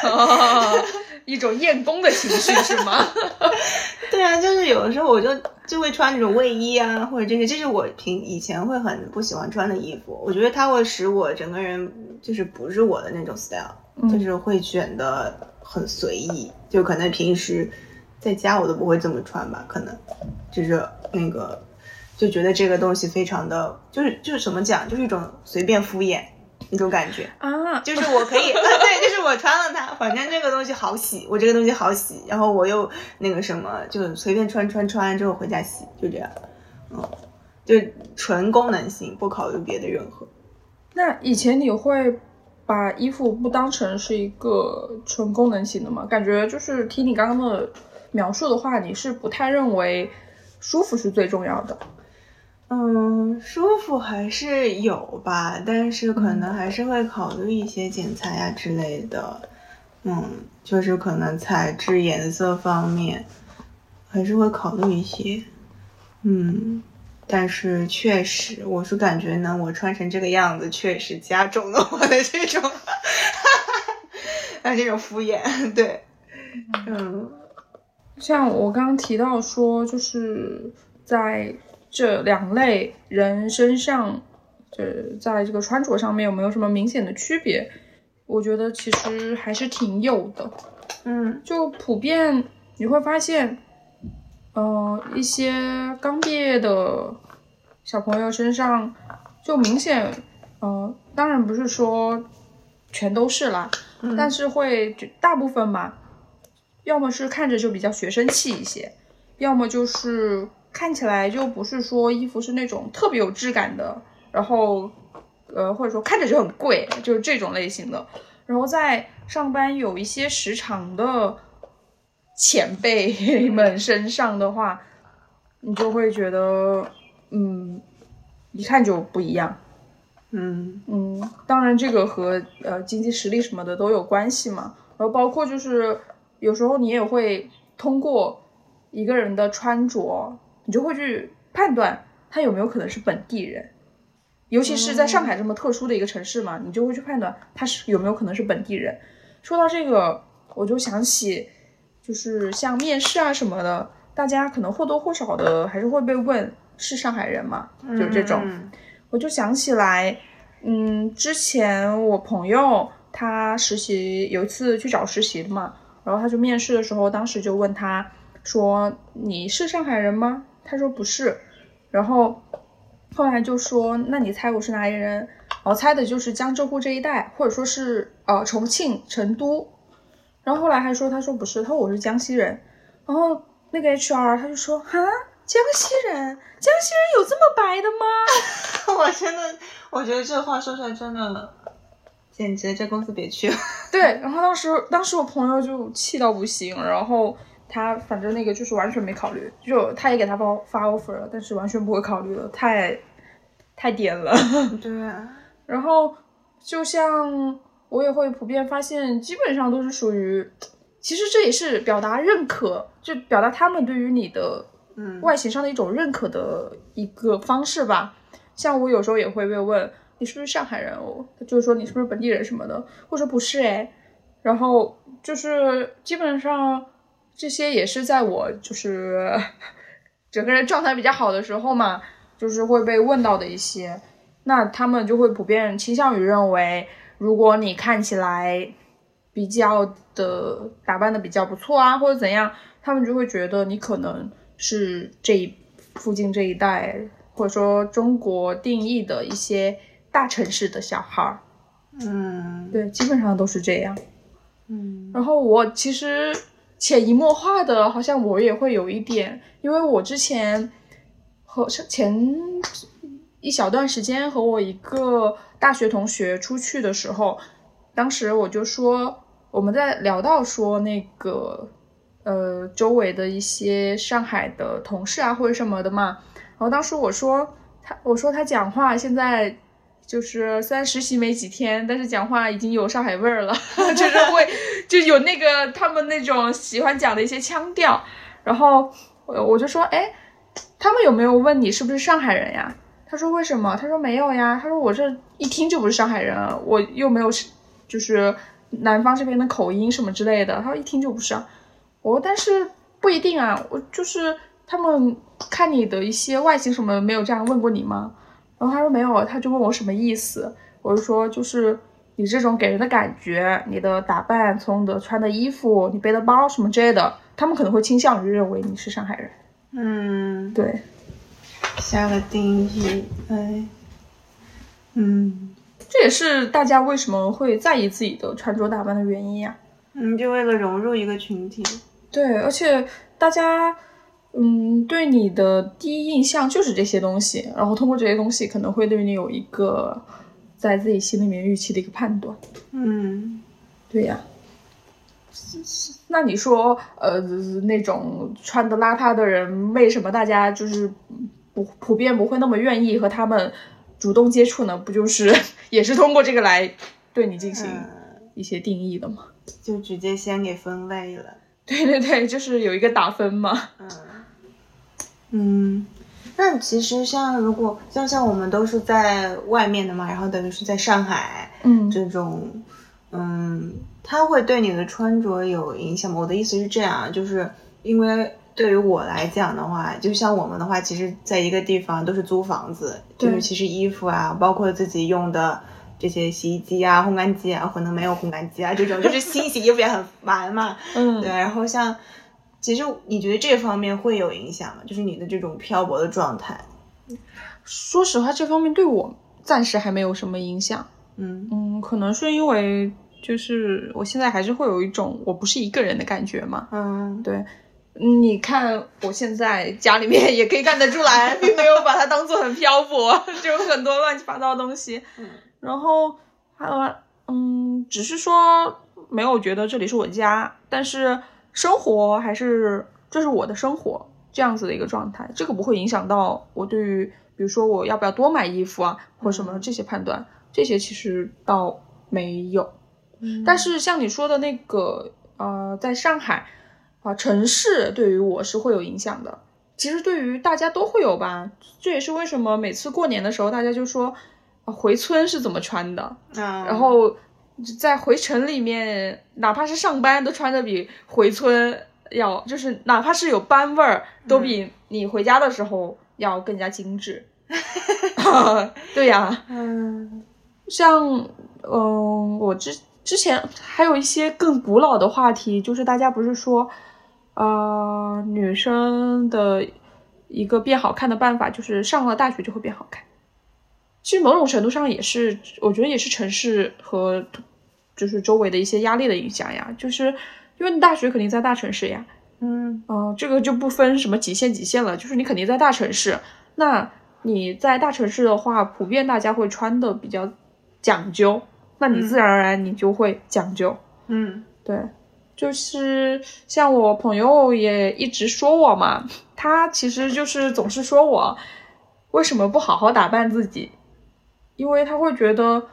哦，一种厌工的情绪是吗？对啊，就是有的时候我就就会穿那种卫衣啊，或者这些，这是我平以前会很不喜欢穿的衣服。我觉得它会使我整个人就是不是我的那种 style，、嗯就是会选的很随意，就可能平时在家我都不会这么穿吧，可能就是那个就觉得这个东西非常的，就是就是怎么讲，就是一种随便敷衍那种感觉。啊，就是我可以，啊，对，就是我穿了它，反正这个东西好洗，我这个东西好洗，然后我又那个什么，就随便穿穿穿完之后回家洗，就这样，嗯，就纯功能性，不考虑别的任何。那以前你会把衣服不当成是一个纯功能型的吗？感觉就是听你刚刚的描述的话，你是不太认为舒服是最重要的。嗯，舒服还是有吧，但是可能还是会考虑一些剪裁啊之类的。嗯，就是可能材质、颜色方面还是会考虑一些。嗯，但是确实，我是感觉呢，我穿成这个样子，确实加重了我的这种，啊，这种敷衍。对，嗯像我刚刚提到说，就是在这两类人身上，就是，在这个穿着上面有没有什么明显的区别？我觉得其实还是挺有的。嗯就普遍你会发现，呃，一些刚毕业的小朋友身上，就明显，呃，当然不是说全都是啦，嗯但是会就大部分嘛，要么是看着就比较学生气一些，要么就是看起来就不是说衣服是那种特别有质感的，然后呃或者说看着就很贵，就是这种类型的。然后在上班有一些时长的前辈 们身上的话，你就会觉得，嗯，一看就不一样。嗯嗯，当然这个和呃经济实力什么的都有关系嘛。然后包括就是有时候你也会通过一个人的穿着，你就会去判断他有没有可能是本地人。尤其是在上海这么特殊的一个城市嘛，你就会去判断他是有没有可能是本地人。说到这个，我就想起，就是像面试啊什么的，大家可能或多或少的还是会被问是上海人嘛，就这种。嗯我就想起来，嗯，之前我朋友他实习有一次去找实习的嘛，然后他就面试的时候，当时就问他说：“你是上海人吗？”他说不是，然后后来就说：“那你猜我是哪里人？”我猜的就是江浙沪这一带，或者说是呃重庆、成都。然后后来还说，他说不是，他说我是江西人。然后那个 HR 他就说：“哈，江西人，江西人有这么白的吗？” 我真的，我觉得这话说出来真的，简直这公司别去了。对，然后当时当时我朋友就气到不行，然后他反正那个就是完全没考虑，就他也给他包发 offer 了，但是完全不会考虑了，太太点了。对。啊，然后就像我也会普遍发现，基本上都是属于，其实这也是表达认可，就表达他们对于你的嗯。外形上的一种认可的一个方式吧。像我有时候也会被问你是不是上海人哦，就是说你是不是本地人什么的，或者不是哎，然后就是基本上这些也是在我就是整个人状态比较好的时候嘛，就是会被问到的一些，那他们就会普遍倾向于认为，如果你看起来比较的打扮的比较不错啊，或者怎样，他们就会觉得你可能是这一附近这一带，或者说中国定义的一些大城市的小孩儿。嗯对，基本上都是这样。嗯然后我其实潜移默化的，好像我也会有一点，因为我之前和前一小段时间和我一个大学同学出去的时候，当时我就说我们在聊到说那个呃周围的一些上海的同事啊或者什么的嘛，然后当时我说他我说他讲话现在就是虽然实习没几天，但是讲话已经有上海味儿了，就是会就有那个他们那种喜欢讲的一些腔调。然后我我就说，哎，他们有没有问你是不是上海人呀？他说为什么？他说没有呀。他说我这一听就不是上海人，我又没有就是南方这边的口音什么之类的。他说一听就不是啊。我说但是不一定啊，我就是他们看你的一些外形什么，没有这样问过你吗？然后他说没有，他就问我什么意思，我就说就是你这种给人的感觉，你的打扮，从你的穿的衣服，你背的包什么之类的，他们可能会倾向于认为你是上海人。嗯，对，下了定义，哎，嗯。这也是大家为什么会在意自己的穿着打扮的原因呀、嗯，就为了融入一个群体，对，而且大家，嗯，对你的第一印象就是这些东西，然后通过这些东西，可能会对你有一个在自己心里面预期的一个判断。嗯对呀，那你说，呃，那种穿的邋遢的人，为什么大家就是不普遍不会那么愿意和他们主动接触呢？不就是 也是通过这个来对你进行嗯，一些定义的吗？就直接先给分类了，对对对，就是有一个打分嘛。嗯嗯。那其实像如果像像我们都是在外面的嘛，然后等于是在上海嗯这种，嗯，它会对你的穿着有影响吗？我的意思是这样，就是因为对于我来讲的话，就像我们的话，其实在一个地方都是租房子，就是其实衣服啊，包括自己用的这些洗衣机啊、烘干机啊，可能没有烘干机啊这种，就是 清洗衣服也很烦嘛。嗯对，然后像，其实你觉得这方面会有影响吗？就是你的这种漂泊的状态。说实话，这方面对我暂时还没有什么影响。嗯嗯，可能是因为就是我现在还是会有一种我不是一个人的感觉嘛。嗯对，嗯你看我现在家里面也可以看得出来，并没有把它当做很漂泊，就有很多乱七八糟的东西。嗯然后还有嗯，只是说没有觉得这里是我家，但是生活还是这是我的生活这样子的一个状态，这个不会影响到我对于比如说我要不要多买衣服啊或什么嗯。这些判断，这些其实倒没有。嗯。但是像你说的那个，呃，在上海啊、城市对于我是会有影响的。其实对于大家都会有吧，这也是为什么每次过年的时候大家就说，啊回村是怎么穿的，嗯，然后在回城里面，哪怕是上班都穿的比回村要，就是哪怕是有班味儿，都比你回家的时候要更加精致。对呀、嗯像嗯、我之之前还有一些更古老的话题，就是大家不是说，呃，女生的一个变好看的办法就是上了大学就会变好看。其实某种程度上也是，我觉得也是城市和就是周围的一些压力的影响呀。就是因为你大学肯定在大城市呀，嗯嗯、这个就不分什么几线几线了，就是你肯定在大城市。那你在大城市的话，普遍大家会穿的比较讲究，那你自然而然你就会讲究。嗯对，就是像我朋友也一直说我嘛，他其实就是总是说我为什么不好好打扮自己，因为他会觉得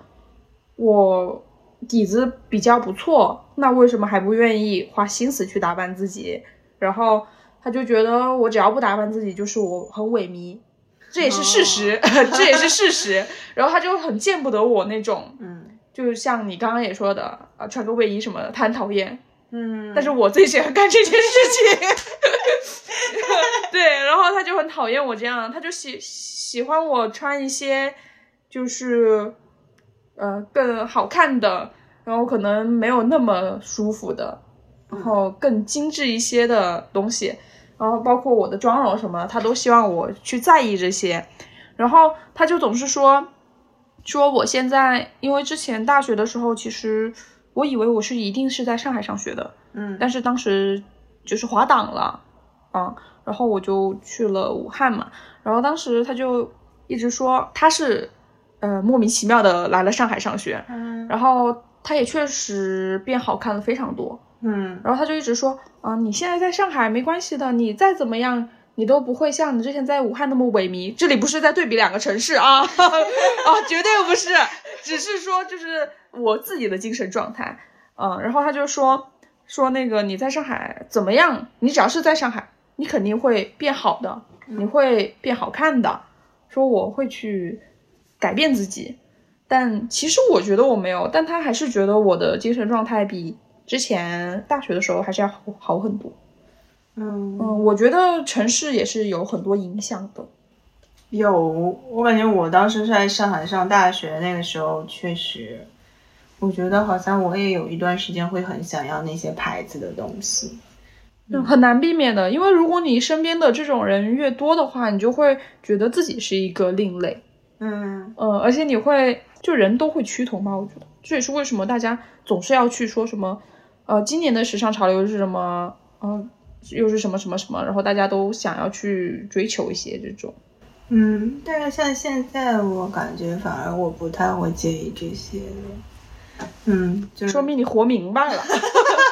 我底子比较不错，那为什么还不愿意花心思去打扮自己？然后他就觉得我只要不打扮自己，就是我很萎靡，这也是事实，这也是事实。然后他就很见不得我那种，嗯就像你刚刚也说的啊，穿个卫衣什么的，他很讨厌。嗯，但是我最喜欢干这件事情，对，然后他就很讨厌我这样，他就喜喜欢我穿一些就是呃更好看的，然后可能没有那么舒服的，然后更精致一些的东西，然后包括我的妆容什么，他都希望我去在意这些，然后他就总是说说我现在，因为之前大学的时候，其实我以为我是一定是在上海上学的，嗯。但是当时就是滑档了，嗯，然后我就去了武汉嘛，然后当时他就一直说他是呃莫名其妙的来了上海上学，嗯然后他也确实变好看了非常多，嗯然后他就一直说啊、你现在在上海没关系的，你再怎么样。你都不会像你之前在武汉那么萎靡，这里不是在对比两个城市啊，啊，绝对不是，只是说就是我自己的精神状态，嗯，然后他就说说那个你在上海怎么样？你只要是在上海，你肯定会变好的，你会变好看的。说我会去改变自己，但其实我觉得我没有，但他还是觉得我的精神状态比之前大学的时候还是要好好很多。嗯嗯，我觉得城市也是有很多影响的。有，我感觉我当时在上海上大学那个时候，确实，我觉得好像我也有一段时间会很想要那些牌子的东西。嗯，很难避免的，因为如果你身边的这种人越多的话，你就会觉得自己是一个另类。嗯嗯，而且你会，就人都会趋同吧？我觉得这也是为什么大家总是要去说什么，呃，今年的时尚潮流是什么，呃，又是什么什么什么，然后大家都想要去追求一些这种。嗯，但是像现在，我感觉反而我不太会介意这些了。嗯，就是说明你活明白了，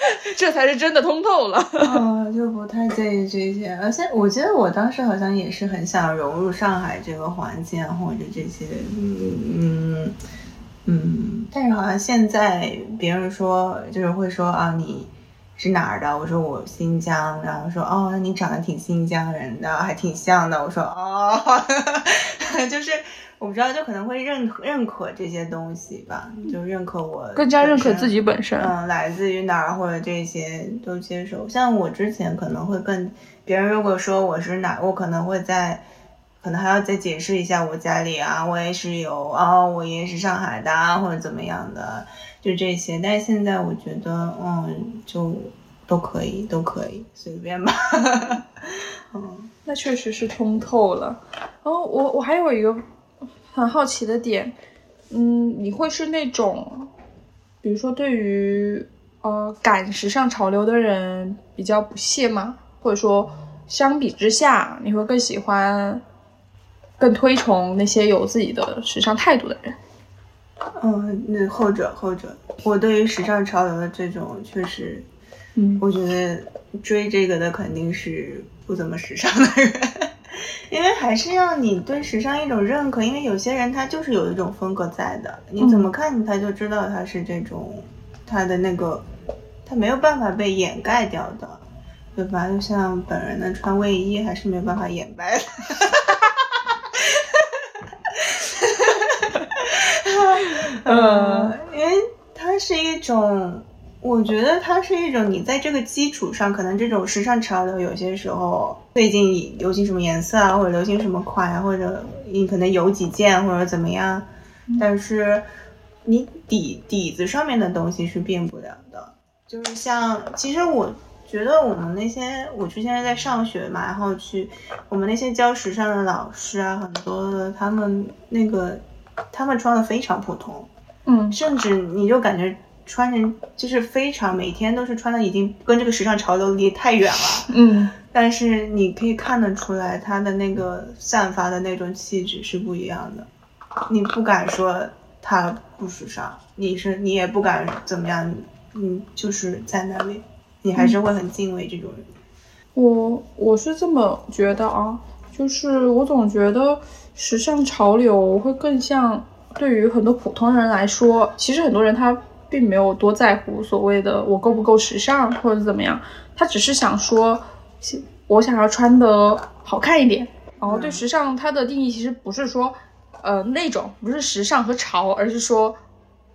这才是真的通透了。啊，就不太介意这些，而且我记得我当时好像也是很想融入上海这个环境，或者这些，嗯嗯嗯，但是好像现在别人说就是会说啊你是哪儿的？我说我新疆，然后说哦那你长得挺新疆人的，还挺像的。我说哦，就是我不知道，就可能会认可认可这些东西吧，就认可我更加认可自己本身。嗯，来自于哪儿或者这些都接受。像我之前可能会更别人如果说我是哪，我可能会在，可能还要再解释一下我家里啊，我也是有哦，我爷爷是上海的啊，或者怎么样的，就这些。但是现在我觉得，嗯，就都可以，都可以，随便吧。嗯那确实是通透了。然后我我还有一个很好奇的点，嗯，你会是那种，比如说对于呃赶时尚潮流的人比较不屑吗？或者说相比之下，你会更喜欢、更推崇那些有自己的时尚态度的人？嗯，那后者后者，我对于时尚潮流的这种确实。嗯我觉得追这个的肯定是不怎么时尚的人，因为还是要你对时尚一种认可。因为有些人他就是有一种风格在的，你怎么看他就知道他是这种，他的那个他没有办法被掩盖掉的，对吧？就像本人的穿卫衣还是没有办法掩盖的。嗯，因为它是一种，我觉得它是一种，你在这个基础上，可能这种时尚潮流有些时候最近流行什么颜色啊，或者流行什么款啊，或者你可能有几件或者怎么样，但是你底底子上面的东西是变不了的。就是像，其实我觉得我们那些，我之前在上学嘛，然后去我们那些教时尚的老师啊，很多的他们那个他们穿的非常普通。嗯甚至你就感觉穿人就是非常每天都是穿的已经跟这个时尚潮流离太远了，嗯。但是你可以看得出来他的那个散发的那种气质是不一样的，你不敢说他不时尚，你是你也不敢怎么样嗯，就是在那里，你还是会很敬畏这种人。我我是这么觉得啊，就是我总觉得时尚潮流会更像对于很多普通人来说，其实很多人他并没有多在乎所谓的我够不够时尚或者怎么样，他只是想说，我想要穿的好看一点。然后对时尚它的定义其实不是说，呃那种不是时尚和潮，而是说，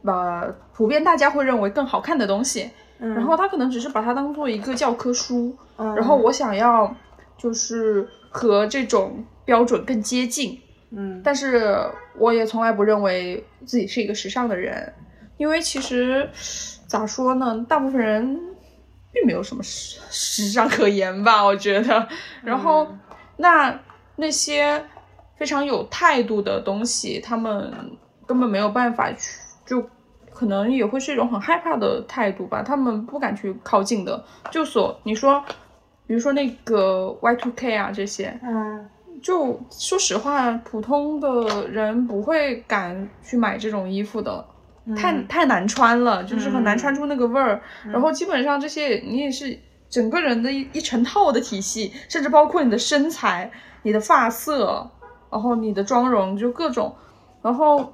呃普遍大家会认为更好看的东西。然后他可能只是把它当做一个教科书，然后我想要就是和这种标准更接近，嗯，但是我也从来不认为自己是一个时尚的人，因为其实咋说呢，大部分人并没有什么时时尚可言吧，我觉得。然后那那些非常有态度的东西，他们根本没有办法去就。可能也会是一种很害怕的态度吧，他们不敢去靠近的。就所你说，比如说那个 Y2K 啊这些，嗯，就说实话，普通的人不会敢去买这种衣服的，太太难穿了，就是很难穿出那个味儿。然后基本上这些你也是整个人的一一成套的体系，甚至包括你的身材、你的发色，然后你的妆容，就各种，然后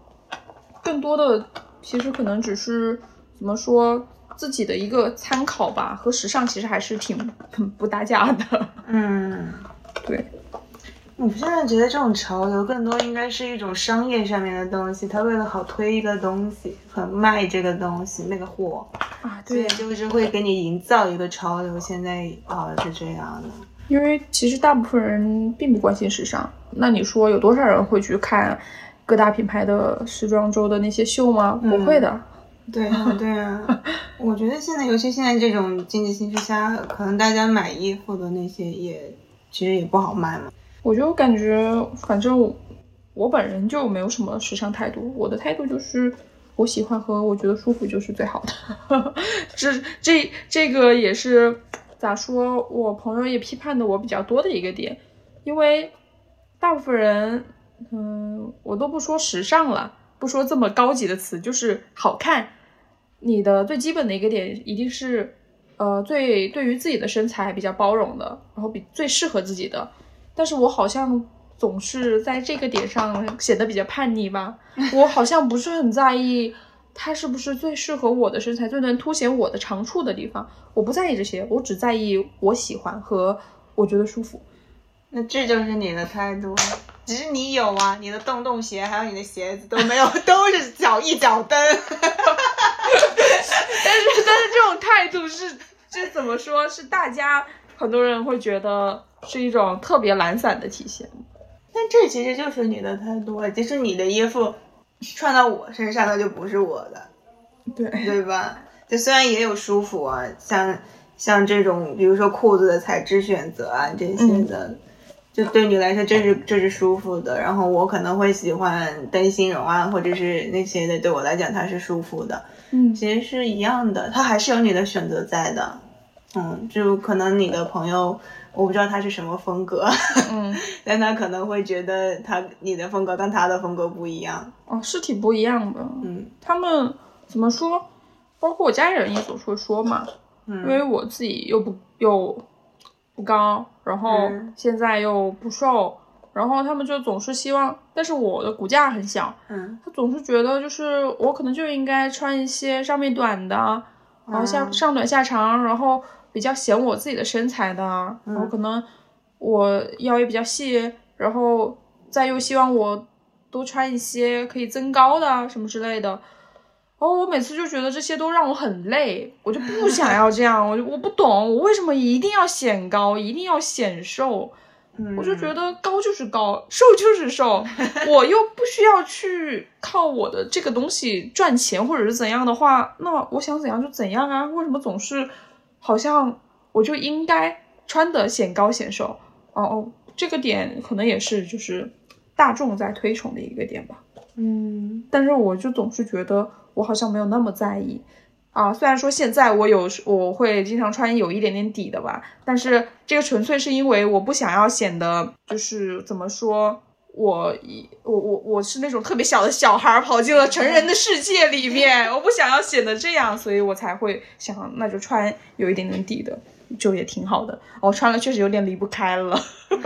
更多的。其实可能只是怎么说自己的一个参考吧，和时尚其实还是挺不搭架的。嗯，对。我现在觉得这种潮流更多应该是一种商业上面的东西，他为了好推一个东西，很卖这个东西那个货啊，对，就是会给你营造一个潮流。现在啊是这样的，因为其实大部分人并不关心时尚，那你说有多少人会去看？各大品牌的时装周的那些秀吗？不会的。对啊，对啊。我觉得现在，尤其现在这种经济形势下，可能大家买衣服的那些也其实也不好卖嘛。我就感觉，反正我本人就没有什么时尚态度。我的态度就是，我喜欢和我觉得舒服就是最好的。这这这个也是咋说？我朋友也批判的我比较多的一个点，因为大部分人。嗯，我都不说时尚了，不说这么高级的词，就是好看。你的最基本的一个点一定是，呃，最对于自己的身材比较包容的，然后比最适合自己的。但是我好像总是在这个点上显得比较叛逆吧，我好像不是很在意它是不是最适合我的身材，最能凸显我的长处的地方。我不在意这些，我只在意我喜欢和我觉得舒服。那这就是你的态度。只是你有啊，你的洞洞鞋还有你的鞋子都没有，都是脚一脚蹬。但是但是这种态度是这怎么说？是大家很多人会觉得是一种特别懒散的体现。但这其实就是你的态度，啊，就是你的衣服穿到我身上，它就不是我的，对对吧？就虽然也有舒服啊，像像这种比如说裤子的材质选择啊这些的。就对你来说，这是这是舒服的。然后我可能会喜欢灯芯绒啊，或者是那些的。对我来讲，它是舒服的。嗯，其实是一样的，它还是有你的选择在的。嗯，就可能你的朋友，我不知道他是什么风格。嗯，但他可能会觉得他你的风格跟他的风格不一样。哦，是挺不一样的。嗯，他们怎么说？包括我家人也总会说嘛。嗯，因为我自己又不又。不高，然后现在又不瘦，然后他们就总是希望，但是我的骨架很小，嗯，他总是觉得就是我可能就应该穿一些上面短的，然后下上短下长，然后比较显我自己的身材的，然后可能我腰也比较细，然后再又希望我多穿一些可以增高的什么之类的。然后我每次就觉得这些都让我很累，我就不想 要这样，我就我不懂，我为什么一定要显高，一定要显瘦？我就觉得高就是高，瘦就是瘦，我又不需要去靠我的这个东西赚钱或者是怎样的话，那我想怎样就怎样啊？为什么总是好像我就应该穿的显高显瘦？哦哦，这个点可能也是就是大众在推崇的一个点吧。嗯，但是我就总是觉得。我好像没有那么在意啊，虽然说现在我有我会经常穿有一点点底的吧，但是这个纯粹是因为我不想要显得就是怎么说，我一我我我是那种特别小的小孩儿跑进了成人的世界里面，我不想要显得这样，所以我才会想那就穿有一点点底的，就也挺好的。我穿了确实有点离不开了，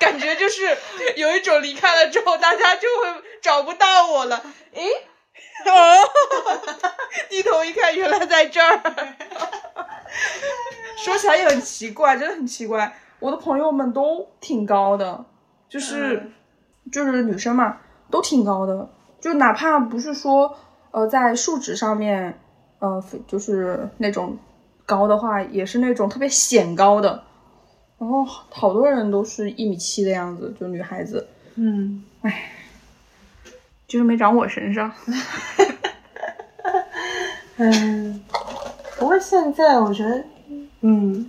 感觉就是有一种离开了之后大家就会找不到我了。诶，哦，低头一看，原来在这儿。说起来也很奇怪，真的很奇怪。我的朋友们都挺高的，就是、就是女生嘛，都挺高的。就哪怕不是说呃在数值上面，呃就是那种高的话，也是那种特别显高的。然后好多人都是一米七的样子，就女孩子，嗯，就是没长我身上。嗯，不过现在我觉得，嗯，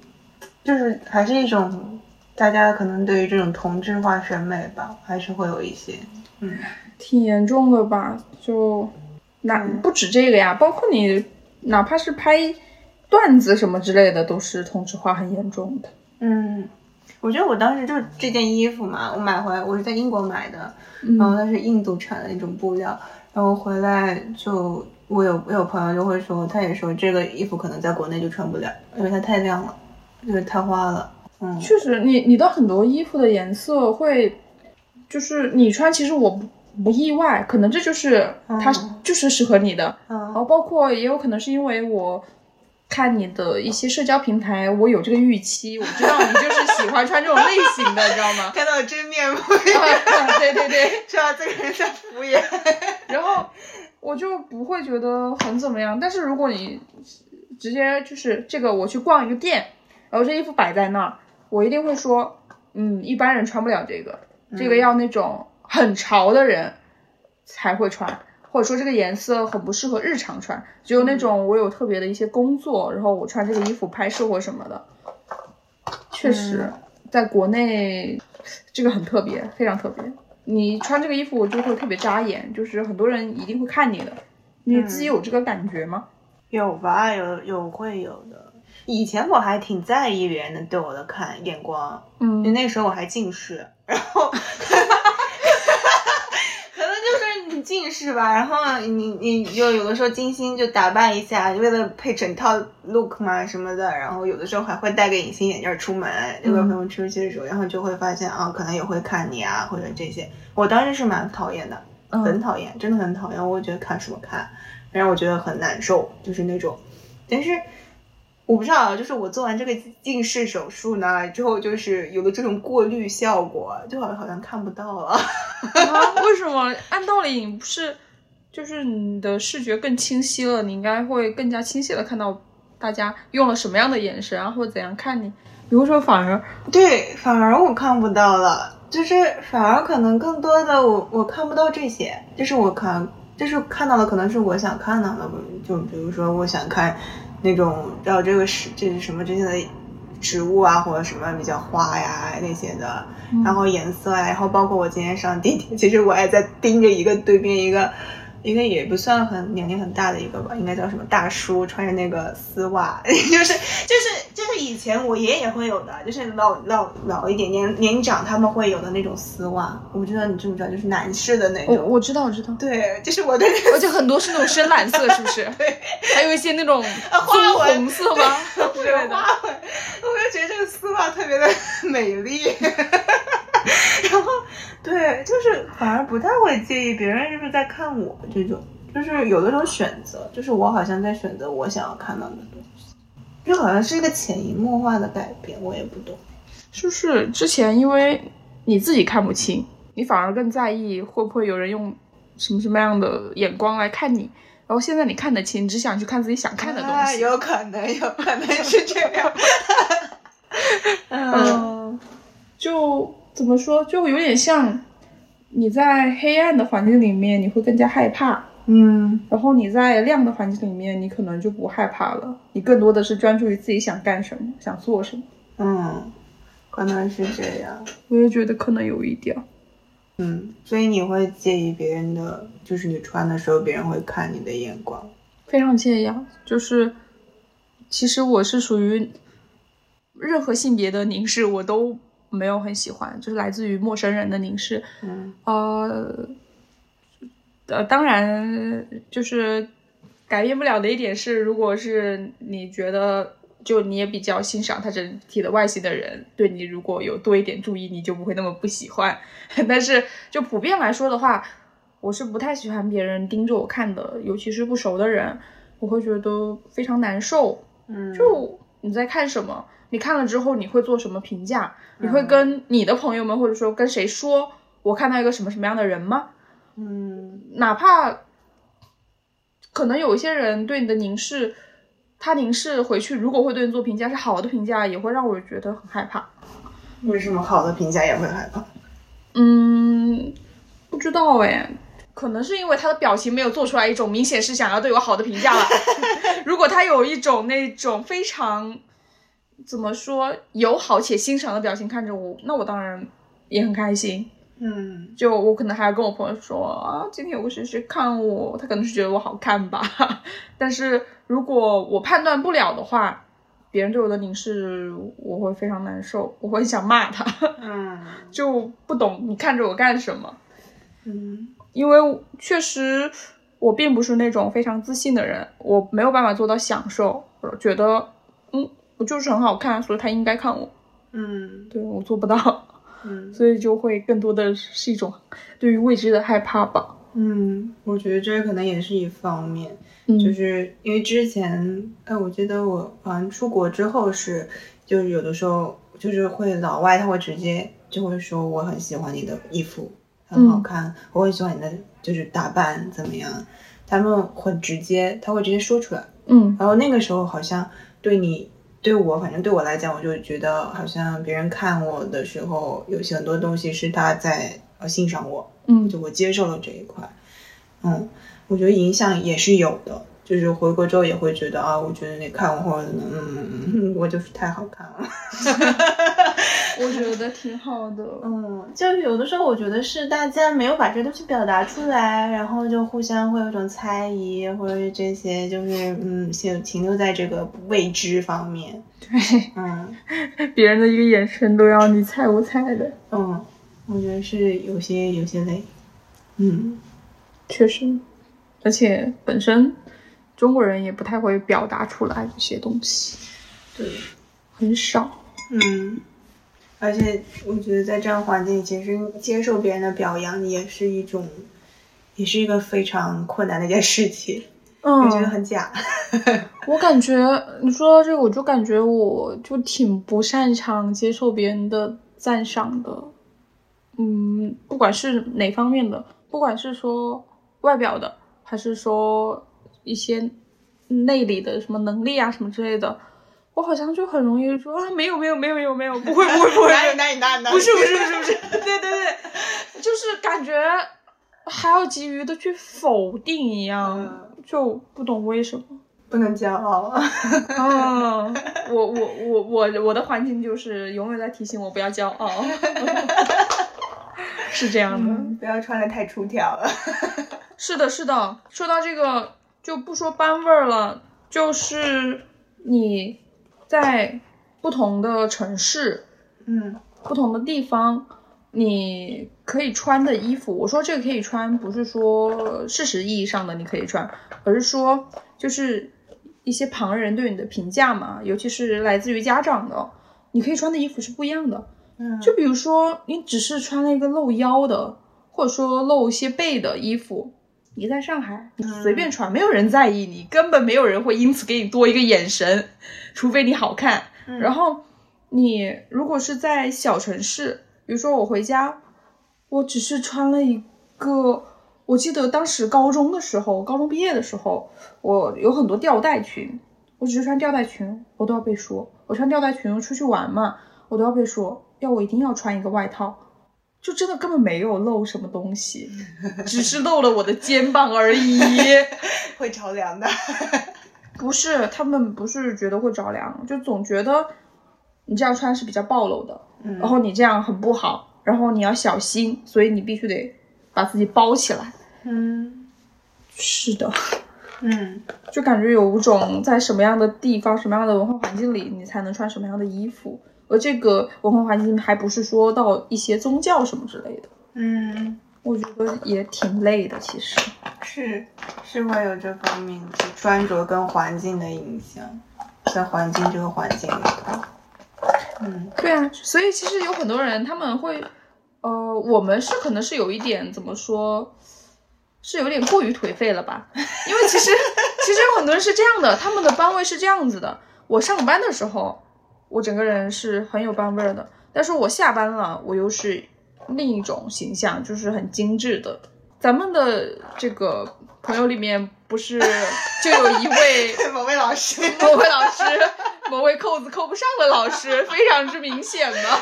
就是还是一种大家可能对于这种同质化审美吧，还是会有一些，嗯挺严重的吧？就哪嗯不止这个呀，包括你哪怕是拍段子什么之类的，都是同质化很严重的。嗯，我觉得我当时就是这件衣服嘛，我买回来我是在英国买的，嗯然后它是印度产的那种布料，然后回来就我有我有朋友就会说，他也说这个衣服可能在国内就穿不了，因为它太亮了，就是太花了，嗯确实，你你的很多衣服的颜色会，就是你穿，其实我不不意外，可能这就是它嗯就是适合你的。然嗯后包括也有可能是因为我看你的一些社交平台，我有这个预期，我知道你就是喜欢穿这种类型的，你知道吗？看到真面目，对对对，知道这个人在敷衍。然后我就不会觉得很怎么样。但是如果你直接就是这个，我去逛一个店，然后这衣服摆在那儿，我一定会说，嗯，一般人穿不了这个，这个要那种很潮的人才会穿。或者说这个颜色很不适合日常穿，只有那种我有特别的一些工作，然后我穿这个衣服拍摄或什么的，确实，在国内这个很特别，非常特别。你穿这个衣服就会特别扎眼，就是很多人一定会看你的。你自己有这个感觉吗？有吧，有有会有的。以前我还挺在意别人的对我的看眼光，因为嗯那时候我还近视，然后 可能就是你近视吧，然后你你就有的时候精心就打扮一下，为了配整套 look 嘛什么的，然后有的时候还会戴个隐形眼镜出门，就跟朋友出去的时候，然后就会发现啊，可能也会看你啊或者这些，我当时是蛮讨厌的，很嗯讨厌，真的很讨厌。我觉得看什么看，让我觉得很难受，就是那种。但是我不知道，就是我做完这个近视手术呢之后，就是有了这种过滤效果，就好像好像看不到了。啊，为什么？按道理你不是，就是你的视觉更清晰了，你应该会更加清晰的看到大家用了什么样的眼神啊，或者怎样看你。比如说，反而对，反而我看不到了，就是反而可能更多的我我看不到这些，就是我看就是看到的可能是我想看到的，就比如说我想看那种要这个是这是什么这些的植物啊，或者什么比较花呀那些的，然后颜色啊，然后包括我今天上地铁，其实我还在盯着一个对面一个。一个也不算很年龄很大的一个吧，应该叫什么大叔，穿着那个丝袜，就是就是就是以前我爷爷会有的，就是老老老一点年年长他们会有的那种丝袜，我不知道你知不知道，就是男士的那种。我我知道我知道，对，就是我的那个 而且很多是那种深蓝色，是不是？对还有一些那种花棕纹红色吗？之类的。花纹，我就觉得这个丝袜特别的美丽。然后，对，就是反而不太会介意别人是不是在看我这种，就是有的时候选择，就是我好像在选择我想要看到的东西，就好像是一个潜移默化的改变，我也不懂。是不是之前因为你自己看不清，你反而更在意会不会有人用什么什么样的眼光来看你？然后现在你看得清，只想去看自己想看的东啊西。有可能，有可能是这样。嗯 嗯，就怎么说，就有点像你在黑暗的环境里面，你会更加害怕。嗯然后你在亮的环境里面，你可能就不害怕了，你更多的是专注于自己想干什么，想做什么。嗯，可能是这样。我也觉得可能有一点儿。嗯，所以你会介意别人的，就是你穿的时候别人会看你的眼光。非常介意啊，就是其实我是属于任何性别的凝视我都没有很喜欢，就是来自于陌生人的凝视。嗯呃，呃，当然就是改变不了的一点是，如果是你觉得就你也比较欣赏他整体的外形的人，对你如果有多一点注意，你就不会那么不喜欢。但是就普遍来说的话，我是不太喜欢别人盯着我看的，尤其是不熟的人，我会觉得非常难受。嗯，就你在看什么？你看了之后你会做什么评价？你会跟你的朋友们或者说跟谁说？我看到一个什么什么样的人吗？嗯哪怕可能有一些人对你的凝视，他凝视回去，如果会对你做评价是好的评价，也会让我觉得很害怕。为什么好的评价也会害怕？嗯，不知道哎，可能是因为他的表情没有做出来一种明显是想要对我好的评价吧。如果他有一种那种非常怎么说友好且欣赏的表情看着我，那我当然也很开心。嗯就我可能还要跟我朋友说啊，今天有个谁谁看我，他可能是觉得我好看吧。但是如果我判断不了的话，别人对我的凝视，我会非常难受，我会想骂他，嗯就不懂你看着我干什么。嗯因为确实我并不是那种非常自信的人，我没有办法做到享受，我觉得嗯，我就是很好看，所以他应该看我。嗯对我做不到，嗯 所以就会更多的是一种对于未知的害怕吧。嗯，我觉得这可能也是一方面。嗯就是因为之前，哎，我记得我好像出国之后是，就是有的时候就是会老外他会直接就会说我很喜欢你的衣服，很好看，我很喜欢你的就是打扮怎么样，他们很直接，他会直接说出来。嗯然后那个时候好像对你对我，反正对我来讲，我就觉得好像别人看我的时候，有些很多东西是他在呃欣赏我，嗯。就我接受了这一块，嗯，我觉得影响也是有的，就是回国之后也会觉得啊，我觉得你看我或者嗯我就是太好看了，我觉得挺好的。嗯，就有的时候我觉得是大家没有把这东西表达出来，然后就互相会有一种猜疑，或者是这些就是嗯，就停留在这个未知方面，对，嗯 别人的一个眼神都要你猜我猜的，嗯，我觉得是有些有些累，嗯确实，而且本身中国人也不太会表达出来这些东西，对。很少。嗯，而且我觉得在这样环境里，其实接受别人的表扬也是一种，也是一个非常困难的一件事情，嗯我觉得很假。我感觉你说到这个，我就感觉我就挺不擅长接受别人的赞赏的。嗯，不管是哪方面的，不管是说外表的，还是说一些内里的什么能力啊什么之类的，我好像就很容易说啊，没有没有没有没有没有，不会不会不会，哪里哪里哪里？不是不是不是不是，对对对，就是感觉还要急于的去否定一样，嗯就不懂为什么。不能骄傲。嗯，我我我我我的环境就是永远在提醒我不要骄傲，是这样的。嗯，不要穿的太出挑了。是的，是的。说到这个，就不说班味儿了，就是你在不同的城市、嗯不同的地方，你可以穿的衣服，我说这个可以穿，不是说事实意义上的你可以穿，而是说就是一些旁人对你的评价嘛，尤其是来自于家长的，你可以穿的衣服是不一样的。嗯，就比如说，你只是穿了一个露腰的，或者说露一些背的衣服，你在上海，你随便穿，没有人在意你，根本没有人会因此给你多一个眼神，除非你好看。嗯然后你如果是在小城市，比如说我回家，我只是穿了一个，我记得当时高中的时候，高中毕业的时候，我有很多吊带裙，我只是穿吊带裙，我都要被说，我穿吊带裙出去玩嘛，我都要被说，要我一定要穿一个外套。就真的根本没有露什么东西，只是露了我的肩膀而已。会着凉的。不是，他们不是觉得会着凉，就总觉得你这样穿是比较暴露的，嗯然后你这样很不好，然后你要小心，所以你必须得把自己包起来。嗯是的，嗯就感觉有种在什么样的地方、什么样的文化环境里，你才能穿什么样的衣服。而这个文化环境还不是说到一些宗教什么之类的，嗯，我觉得也挺累的。其实是是会有这方面的穿着跟环境的影响，在环境这个环境里头，嗯对啊，所以其实有很多人他们会，呃，我们是可能是有一点怎么说，是有点过于颓废了吧？因为其实其实有很多人是这样的，他们的班位是这样子的。我上班的时候，我整个人是很有班味儿的，但是我下班了，我又是另一种形象，就是很精致的。咱们的这个朋友里面，不是就有一位 某位老师，某位老师，某位扣子扣不上的老师，非常之明显吗。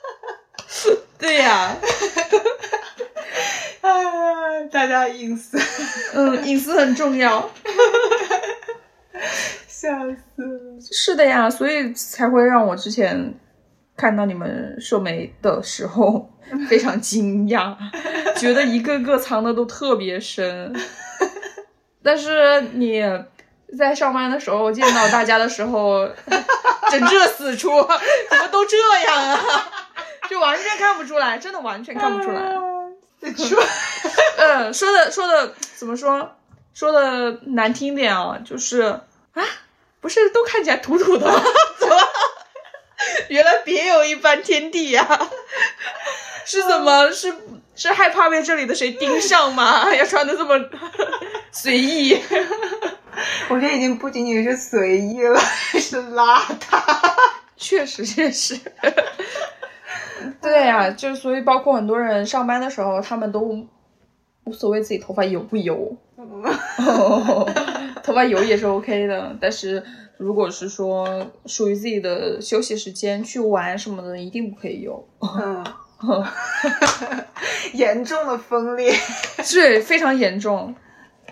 对呀、啊，大家隐私，嗯，隐私很重要。笑死了。是的呀，所以才会让我之前看到你们社媒的时候非常惊讶，觉得一个个藏的都特别深。但是你在上班的时候见到大家的时候，整这死出，怎么都这样啊？就完全看不出来，真的完全看不出来。说，嗯，说的说的怎么说？说的难听点啊，就是啊，不是都看起来土土的吗？怎么？原来别有一番天地呀、是怎么？是是害怕被这里的谁盯上吗？要穿的这么随意？我觉得已经不仅仅是随意了，是邋遢。确实确实。对呀、就所以包括很多人上班的时候，他们都无所谓自己头发油不油，头发油也是 OK 的，但是如果是说属于自己的休息时间去玩什么的，一定不可以油。嗯，严重的分裂。对，非常严重，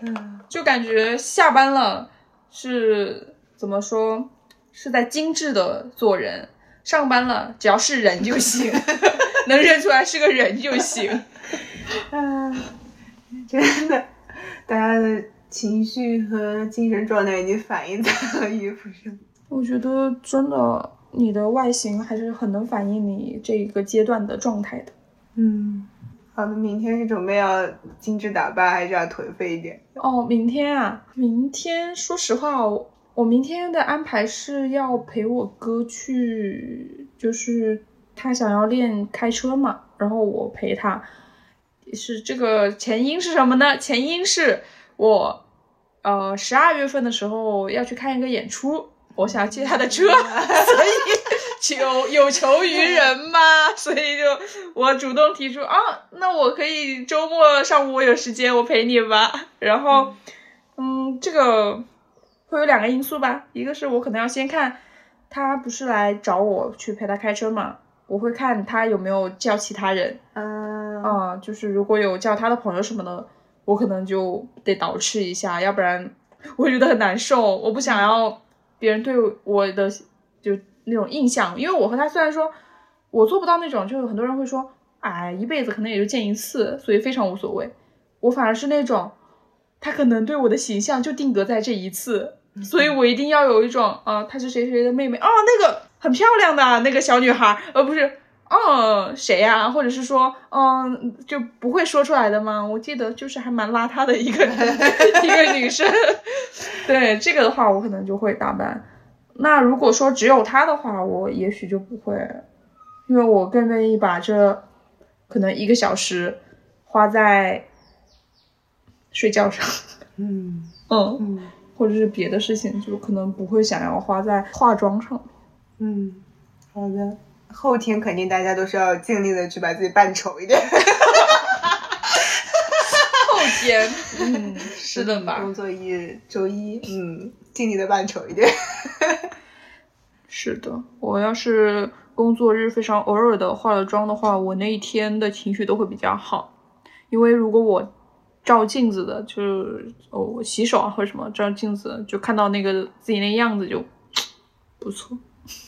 嗯就感觉下班了是怎么说，是在精致的做人，上班了只要是人就行，能认出来是个人就行。啊，真的，大家的情绪和精神状态已经反映在了衣服上。我觉得真的，你的外形还是很能反映你这个阶段的状态的。嗯，好的，明天是准备要精致打扮，还是要颓废一点？哦，明天啊，明天说实话，我我明天的安排是要陪我哥去，就是他想要练开车嘛，然后我陪他。是这个前因是什么呢？前因是我，呃，十二月份的时候要去看一个演出，我想借他的车，所以求有求于人嘛，所以就我主动提出啊，那我可以周末上午我有时间，我陪你吧。然后，嗯，这个会有两个因素吧，一个是我可能要先看他不是来找我去陪他开车嘛，我会看他有没有叫其他人。嗯啊、就是如果有叫他的朋友什么的，我可能就得捯饬一下，要不然 我会觉得很难受。我不想要别人对我的就那种印象，因为我和他虽然说我做不到那种，就是很多人会说，哎，一辈子可能也就见一次，所以非常无所谓。我反而是那种，他可能对我的形象就定格在这一次，所以我一定要有一种，啊、她是谁谁的妹妹，哦，那个很漂亮的那个小女孩，而不是。哦，谁呀、或者是说，嗯，就不会说出来的吗？我记得就是还蛮邋遢的一个 一个女生。对这个的话，我可能就会打扮。那如果说只有她的话，我也许就不会，因为我更愿意把这可能一个小时花在睡觉上，嗯嗯，嗯或者是别的事情，就可能不会想要花在化妆上。嗯，好的。后天肯定大家都是要尽力的去把自己扮丑一点。后天，嗯，是的吧？工作日周一，嗯，尽力的扮丑一点。是的，我要是工作日非常偶尔的化了妆的话，我那一天的情绪都会比较好。因为如果我照镜子的，就是哦，我洗手啊或者什么照镜子，就看到那个自己那样子就不错。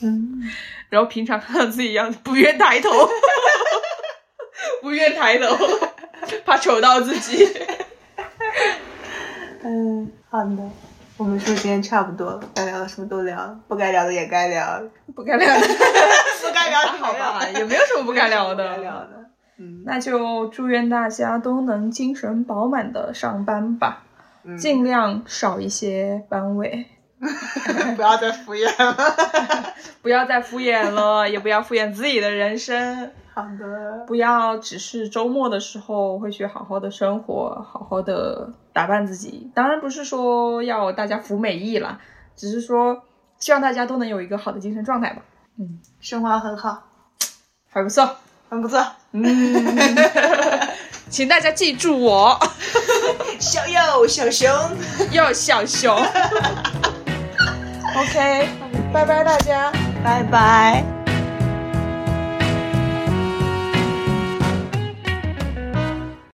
嗯，然后平常看到自己样子，不愿抬头，不愿抬头，怕丑到自己。嗯，好的。我们说今天差不多了，该聊的什么都聊，不该聊的也该聊，不该聊的，不该聊的好吧，也没有什么不该聊的。不该聊的。嗯，那就祝愿大家都能精神饱满的上班吧，嗯尽量少一些班委，不要再敷衍了。不要再敷衍了，也不要敷衍自己的人生，好的，不要只是周末的时候会去好好的生活，好好的打扮自己。当然不是说要大家服美役啦，只是说希望大家都能有一个好的精神状态吧。嗯，生活很好，还不错。很不错。嗯，请大家记住我，小右小熊，要小熊。OK，拜拜大家。拜拜。